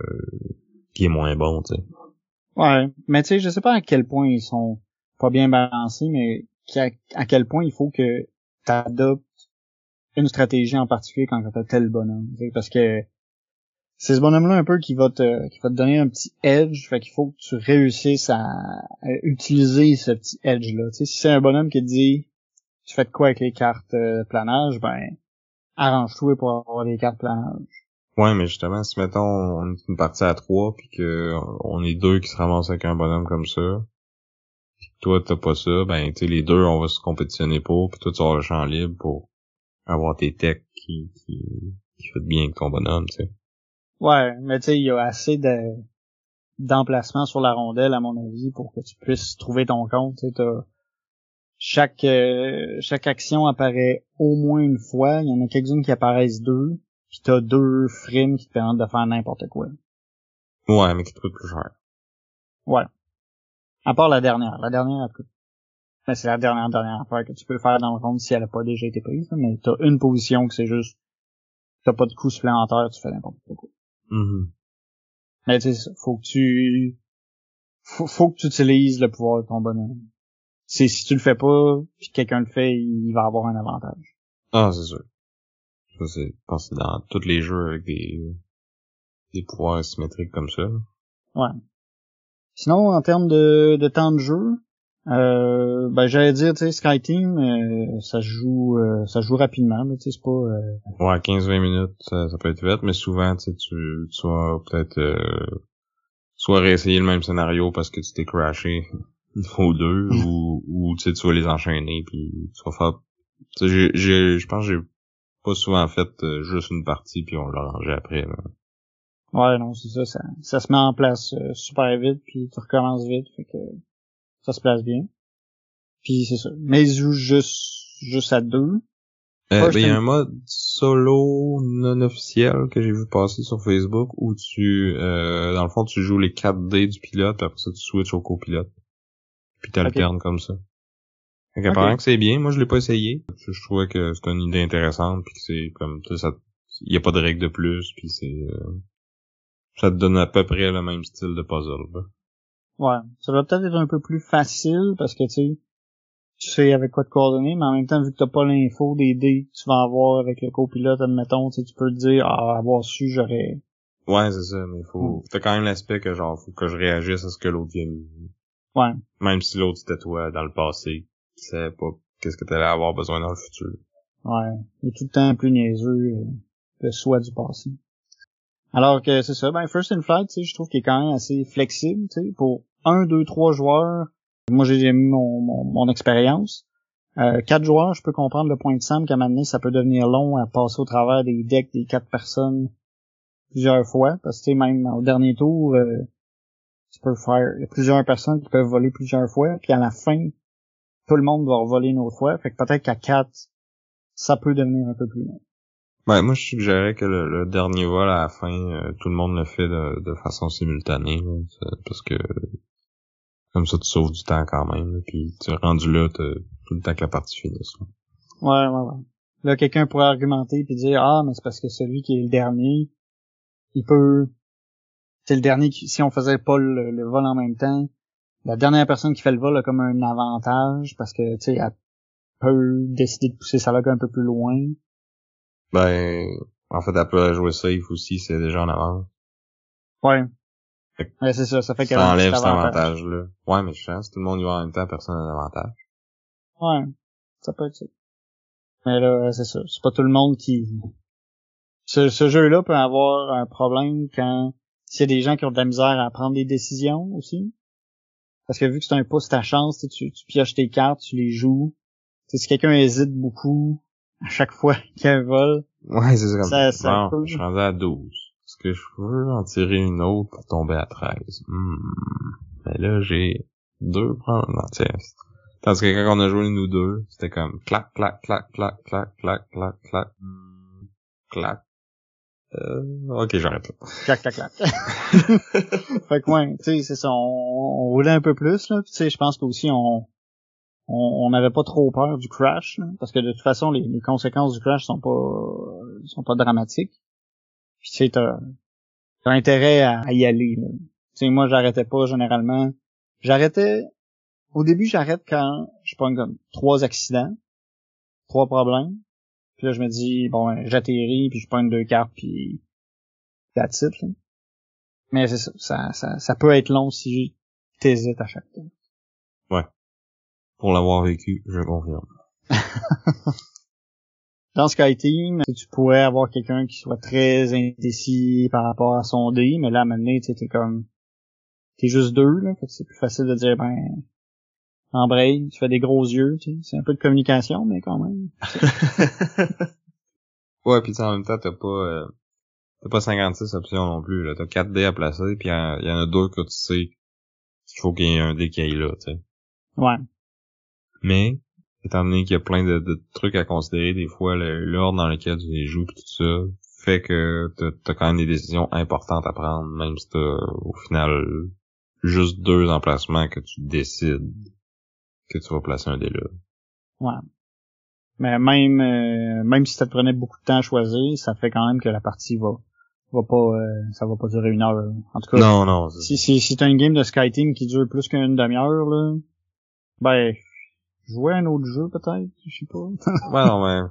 qui est moins bon, tu sais. Ouais, mais tu sais, je sais pas à quel point ils sont pas bien balancés, mais à, quel point il faut que tu adoptes une stratégie en particulier quand t'as tel bonhomme. Parce que c'est ce bonhomme-là un peu qui va te qui va te donner un petit edge, fait qu'il faut que tu réussisses à, utiliser ce petit edge-là. Tu sais, si c'est un bonhomme qui te dit tu fais de quoi avec les cartes euh, planage, ben arrange-toi pour avoir des cartes planage. Ouais, mais justement, si mettons on est une partie à trois puis que on est deux qui se ramassent avec un bonhomme comme ça, pis toi t'as pas ça, ben tu sais les deux on va se compétitionner pour, puis toi tu auras le champ libre pour avoir tes techs qui qui, qui fait bien avec ton bonhomme, tu sais. Ouais, mais tu sais, il y a assez de d'emplacement sur la rondelle, à mon avis, pour que tu puisses trouver ton compte. Tu chaque euh, chaque action apparaît au moins une fois. Il y en a quelques-unes qui apparaissent deux. Puis t'as deux frames qui te permettent de faire n'importe quoi. Ouais, mais qui te coûtent plus cher. Ouais. À part la dernière. La dernière, elle coûte. Mais c'est la dernière dernière affaire que tu peux faire dans le compte si elle a pas déjà été prise. Mais t'as une position que c'est juste. T'as pas de coût supplémentaire, tu fais n'importe quoi. Mm-hmm. Mais tu sais, faut que tu faut, faut que tu utilises le pouvoir de ton bonhomme. C'est si tu le fais pas, puis quelqu'un le fait, il va avoir un avantage. Ah, c'est sûr. Ça c'est pensé dans tous les jeux avec des des pouvoirs asymétriques comme ça. Ouais. Sinon, en termes de, de temps de jeu, euh, ben j'allais dire, tu sais, Skyteam, euh, ça joue, euh, ça joue rapidement, tu sais, c'est pas. Euh... Ouais, 15-20 minutes, ça, peut être vite, mais souvent, tu sais, tu, vas peut-être euh, soit réessayer le même scénario parce que tu t'es crashé une fois ou deux, ou, ou tu sais, tu vas les enchaîner, puis tu vas faire. Tu sais, je pense j'ai pas souvent fait juste une partie puis on l'a rangé après. Là. Ouais, non, c'est ça, ça, ça se met en place super vite, puis tu recommences vite, fait que ça se place bien. Puis c'est ça. Mais ils jouent juste, juste à deux. Euh, ben, il y a un mode solo non officiel que j'ai vu passer sur Facebook où tu, euh, dans le fond, tu joues les 4 dés du pilote, puis après ça, tu switches au copilote. Puis t'alternes comme ça. Fait apparemment que c'est bien. Moi, je l'ai pas essayé. Je, trouvais que c'était une idée intéressante, puis que c'est comme, ça, il y a pas de règles de plus, puis c'est, euh, ça te donne à peu près le même style de puzzle. Là. Ouais, ça va peut-être être un peu plus facile parce que tu sais, tu sais avec quoi te coordonner, mais en même temps, vu que t'as pas l'info des dés que tu vas avoir avec le copilote, admettons, tu peux te dire, ah, avoir su, j'aurais... Ouais, c'est ça, mais faut, mm. t'as quand même l'aspect que genre, faut que je réagisse à ce que l'autre vient mis. Ouais. Même si l'autre c'était toi dans le passé, tu sais pas qu'est-ce que t'allais avoir besoin dans le futur. Ouais. Il est tout le temps plus niaiseux que soi du passé. Alors que c'est ça, ben First in Flight, tu sais, je trouve qu'il est quand même assez flexible, tu sais, pour un, deux, trois joueurs. Moi, j'ai mis mon, mon, expérience. Euh, quatre joueurs, je peux comprendre le point de Sam qu'à un moment donné, ça peut devenir long à passer au travers des decks des quatre personnes plusieurs fois. Parce que même au dernier tour, euh, tu peux faire. Il y a plusieurs personnes qui peuvent voler plusieurs fois. Puis à la fin, tout le monde va voler une autre fois. Fait que peut-être qu'à quatre, ça peut devenir un peu plus long. Ouais, moi je suggérais que le, dernier vol à la fin, euh, tout le monde le fait de, façon simultanée. parce que comme ça tu sauves du temps quand même. puis tu es rendu là, tout le temps que la partie finisse. Ouais, ouais, ouais. Là, quelqu'un pourrait argumenter puis dire Ah, mais c'est parce que celui qui est le dernier, il peut. C'est le dernier qui. Si on faisait pas le, vol en même temps, la dernière personne qui fait le vol a comme un avantage parce que tu sais, elle peut décider de pousser sa log un peu plus loin. Ben en fait elle peut jouer safe aussi, c'est déjà en avance. Ouais. Ouais, c'est ça, ça fait qu'elle Ça enlève cet avantage-là. Ouais, mais je pense que tout le monde y va en même temps, personne n'a d'avantage. Ouais, ça peut être ça. Mais là, c'est ça. C'est pas tout le monde qui... Ce, ce jeu-là peut avoir un problème quand a des gens qui ont de la misère à prendre des décisions aussi. Parce que vu que c'est un pouce ta chance, tu, tu pioches tes cartes, tu les joues. T'sais, si quelqu'un hésite beaucoup à chaque fois qu'il y a un vol. Ouais, c'est ça. ça, ça bon, je suis rendu à 12. Est-ce que je peux en tirer une autre pour tomber à 13? Hmm. Mais là, j'ai deux prendre. Non, tiens. Tandis que quand on a joué nous deux, c'était comme clac, clac, clac, clac, clac, clac, clac, clac, clac. Euh, ok, j'arrête là. Clac, clac, clac. fait que ouais, tu sais, c'est ça, on, on, roulait un peu plus, là. Tu sais, je pense qu'aussi on, on n'avait pas trop peur du crash, là, parce que de toute façon, les, conséquences du crash sont pas sont pas dramatiques. Puis tu sais, intérêt à, y aller. Tu sais, moi, j'arrêtais pas généralement. J'arrêtais au début, j'arrête quand je prends comme trois accidents, trois problèmes. Puis là, je me dis, bon, j'atterris, puis je prends deux cartes, puis that's. Là. Mais c'est ça, ça, ça, ça, peut être long si t'hésites à chaque fois. Ouais. Pour l'avoir vécu, je confirme. Dans Skyteam, tu pourrais avoir quelqu'un qui soit très indécis par rapport à son dé, mais là, à un moment donné, t'es comme... T'es juste deux, là, fait que c'est plus facile de dire, ben, embraye, tu fais des gros yeux, tu sais. C'est un peu de communication, mais quand même. ouais, puis en même temps, t'as pas euh, t'as pas 56 options non plus. Là. T'as 4 dés à placer, puis il y, en a deux que tu sais qu'il faut qu'il y ait un dé qui aille là, tu sais. Ouais. Mais, étant donné qu'il y a plein de, trucs à considérer, des fois, l'ordre dans lequel tu les joues, pis tout ça, fait que t'as as quand même des décisions importantes à prendre, même si t'as au final juste deux emplacements que tu décides que tu vas placer un dé là. Ouais. Mais même euh, même si ça te prenait beaucoup de temps à choisir, ça fait quand même que la partie va va pas euh, ça va pas durer une heure. En tout cas. Non, non. Si si, si t'as une game de Skyteam qui dure plus qu'une demi-heure là, ben jouer un autre jeu peut-être, je sais pas. ouais non mais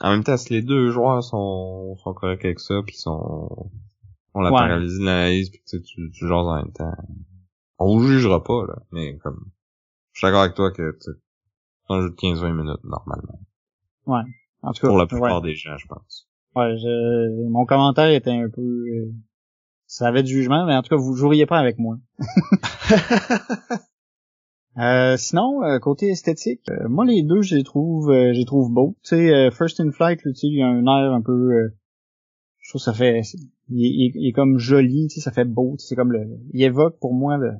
en même temps si les deux joueurs sont sont corrects avec ça puis sont on la paralysie de l'analyse puis tu tu, tu en même temps. On vous jugera pas là, mais comme je suis d'accord avec toi que c'est un jeu de 15-20 minutes, normalement. Ouais. En tout cas. Pour la plupart des gens, je pense. Ouais, je, mon commentaire était un peu, euh, ça avait du jugement, mais en tout cas, vous joueriez pas avec moi. euh, sinon, euh, côté esthétique, euh, moi les deux, je les trouve, je les trouve beaux. Tu sais, First in Flight, sais, il y a un air un peu, je trouve que ça fait, il, il, est comme joli, tu sais, ça fait beau. C'est comme le, il évoque pour moi le,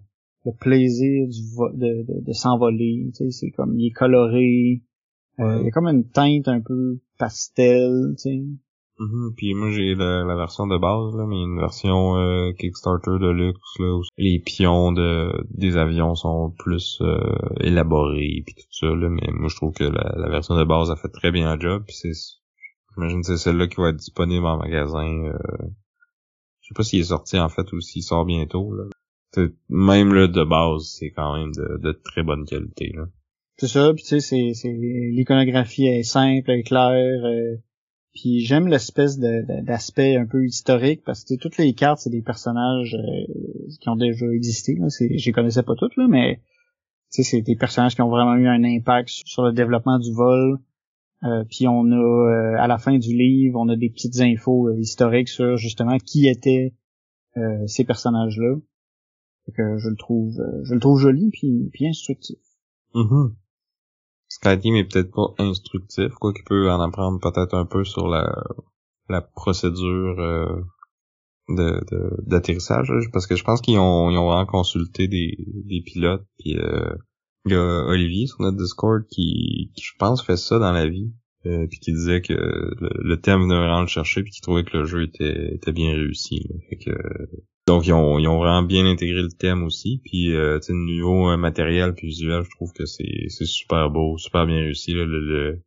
le plaisir du de, de, de s'envoler. Tu sais, c'est comme il est coloré. Euh, il y a comme une teinte un peu pastel, tu Mm Puis moi j'ai la, la, version de base là, mais une version euh, Kickstarter de luxe là où les pions de des avions sont plus euh, élaborés puis tout ça là, mais moi je trouve que la, la, version de base a fait très bien le job puis c'est j'imagine c'est celle-là qui va être disponible en magasin. Euh, je sais pas s'il est sorti en fait ou s'il sort bientôt là même là de base, c'est quand même de, de, très bonne qualité là. C'est ça, puis tu sais, c'est, l'iconographie est simple, est claire. Euh, puis j'aime l'espèce d'aspect un peu historique parce que toutes les cartes c'est des personnages euh, qui ont déjà existé. Là. Je les connaissais pas toutes là, mais c'est des personnages qui ont vraiment eu un impact sur le développement du vol. Euh, puis on a euh, à la fin du livre, on a des petites infos historiques sur justement qui étaient ces personnages-là que je le trouve, euh, je le trouve joli puis, instructif. Sky Team est peut-être pas instructif, quoi qu'il peut en apprendre peut-être un peu sur la, la procédure euh, de d'atterrissage, parce que je pense qu'ils ont, ils ont vraiment consulté des, des pilotes, puis euh, il y a Olivier sur notre Discord qui, qui je pense fait ça dans la vie, euh, puis qui disait que le, thème venait vraiment le chercher, puis qui trouvait que le jeu était, était bien réussi. Fait que donc ils ont, ils ont vraiment bien intégré le thème aussi. Puis euh, niveau matériel puis visuel, je trouve que c'est, c'est super beau, super bien réussi. Là, le, le,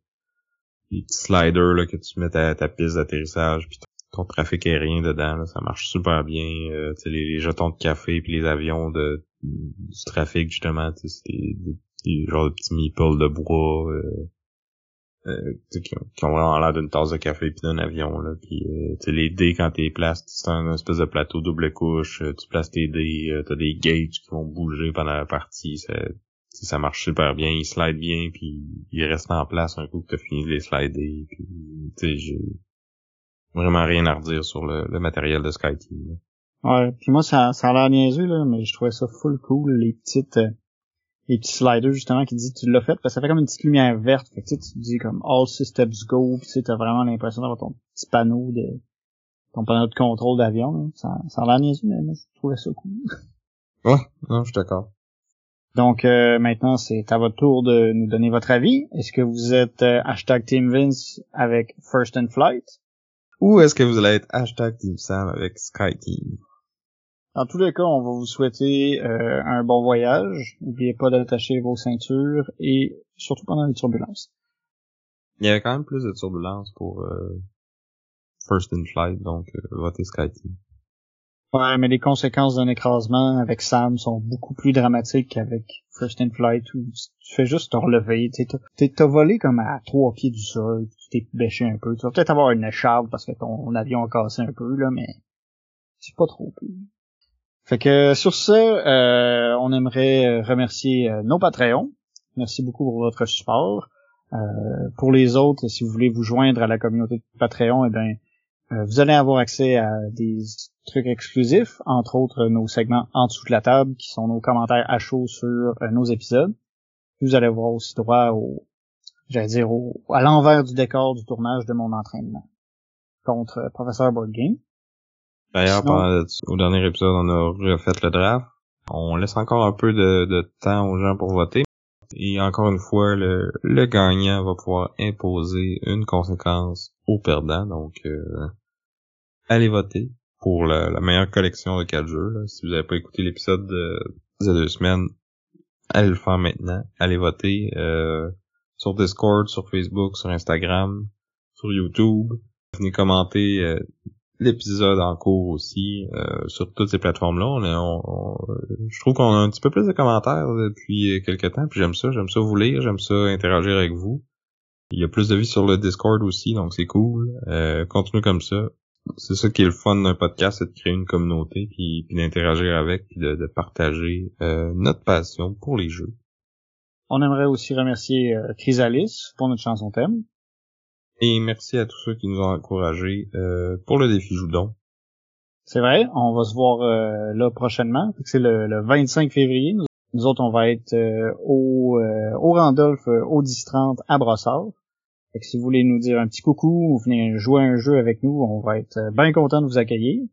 les petits sliders là, que tu mets à ta piste d'atterrissage, puis ton trafic aérien dedans, là, ça marche super bien. Euh, les, les, jetons de café puis les avions de du trafic justement, c'est des, des, des, de petits meeples de bois. Euh, euh, qui, ont, vraiment l'air d'une tasse de café puis d'un avion là. Puis euh, les dés quand t'es places c'est un espèce de plateau double couche euh, tu places tes dés euh, t'as des gages qui vont bouger pendant la partie ça ça marche super bien ils slide bien puis ils restent en place un coup que t'as fini de les slider puis j'ai vraiment rien à redire sur le, matériel de SkyTeam ouais puis moi ça ça a l'air niaiseux là mais je trouvais ça full cool les petites les petits sliders justement qui dit tu l'as fait parce que ça fait comme une petite lumière verte. Fait que, tu, sais, tu dis comme all systems go puis tu sais, t'as vraiment l'impression d'avoir ton petit panneau de ton panneau de contrôle d'avion ça, ça a l'air niaiseux mais moi je trouvais ça cool. Ouais non je suis d'accord. Donc euh, maintenant c'est à votre tour de nous donner votre avis. Est-ce que vous êtes euh, hashtag Team Vince avec First and Flight? Ou est-ce que vous allez être hashtag Team Sam avec Sky Team? Dans tous les cas, on va vous souhaiter euh, un bon voyage. N'oubliez pas d'attacher vos ceintures et surtout pendant les turbulences. Il y avait quand même plus de turbulences pour euh, First in Flight, donc euh, votez SkyTeam. Ouais, mais les conséquences d'un écrasement avec Sam sont beaucoup plus dramatiques qu'avec First in Flight où tu fais juste te relever. T'as volé comme à trois pieds du sol, tu t'es bêché un peu. Tu vas peut-être avoir une écharpe parce que ton avion a cassé un peu, là, mais c'est pas trop. Fait que sur ce, euh, on aimerait remercier euh, nos Patreons. Merci beaucoup pour votre support. Euh, pour les autres, si vous voulez vous joindre à la communauté de Patreon, eh bien, vous allez avoir accès à des trucs exclusifs, entre autres nos segments en dessous de la table, qui sont nos commentaires à chaud sur nos épisodes. Vous allez avoir aussi droit au, j'allais dire, à l'envers du décor du tournage de mon entraînement contre Professeur Board Game. D'ailleurs, au dernier épisode, on a refait le draft. On laisse encore un peu de, temps aux gens pour voter. Et encore une fois, le, gagnant va pouvoir imposer une conséquence au perdant. Donc, euh, allez voter pour la, meilleure collection de quatre jeux. Si vous n'avez pas écouté l'épisode de, de deux semaines, allez le faire maintenant. Allez voter euh, sur Discord, sur Facebook, sur Instagram, sur YouTube. Venez commenter euh, l'épisode en cours aussi euh, sur toutes ces plateformes-là. On, je trouve qu'on a un petit peu plus de commentaires depuis quelques temps, puis j'aime ça, j'aime ça vous lire, j'aime ça interagir avec vous. Il y a plus de vie sur le Discord aussi, donc c'est cool. Euh, continue comme ça. C'est ça qui est le fun d'un podcast, c'est de créer une communauté, puis, d'interagir avec, puis de, partager euh, notre passion pour les jeux. On aimerait aussi remercier Chrysalis pour notre chanson thème. Et merci à tous ceux qui nous ont encouragés euh, pour le défi Joudon. C'est vrai, on va se voir euh, là prochainement. C'est le, 25 février. Nous, autres, on va être euh, au, au Randolph au 10-30 à Brossard. Fait que si vous voulez nous dire un petit coucou ou venir jouer un jeu avec nous, on va être bien content de vous accueillir.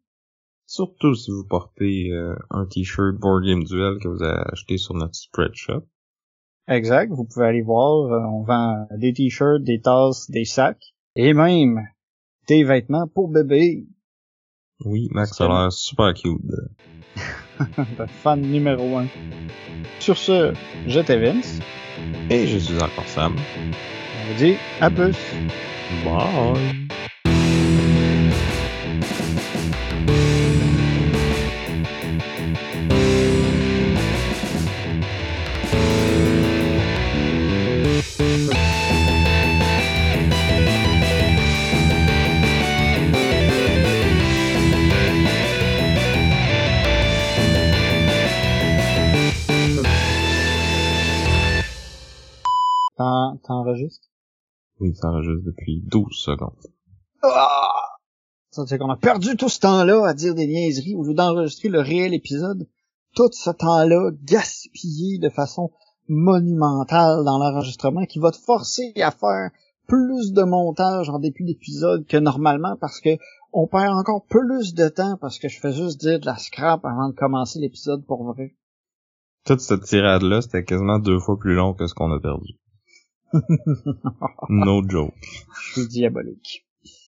Surtout si vous portez un t-shirt Board Game Duel que vous avez acheté sur notre spreadshop. Exact. Vous pouvez aller voir. Euh, on vend des t-shirts, des tasses, des sacs et même des vêtements pour bébé. Oui, Max ça a l'air super cute. Le fan numéro un. Sur ce, j'étais Vince. Et je suis encore Sam. On vous dit à plus. Bye. Oui, ça enregistre depuis 12 secondes. Ah! Ça qu'on a perdu tout ce temps-là à dire des niaiseries au lieu d'enregistrer le réel épisode. Tout ce temps-là gaspillé de façon monumental dans l'enregistrement qui va te forcer à faire plus de montage en début d'épisode que normalement parce que on perd encore plus de temps parce que je fais juste dire de la scrap avant de commencer l'épisode pour vrai. Toute cette tirade-là, c'était quasiment deux fois plus long que ce qu'on a perdu. no joke. Je suis diabolique.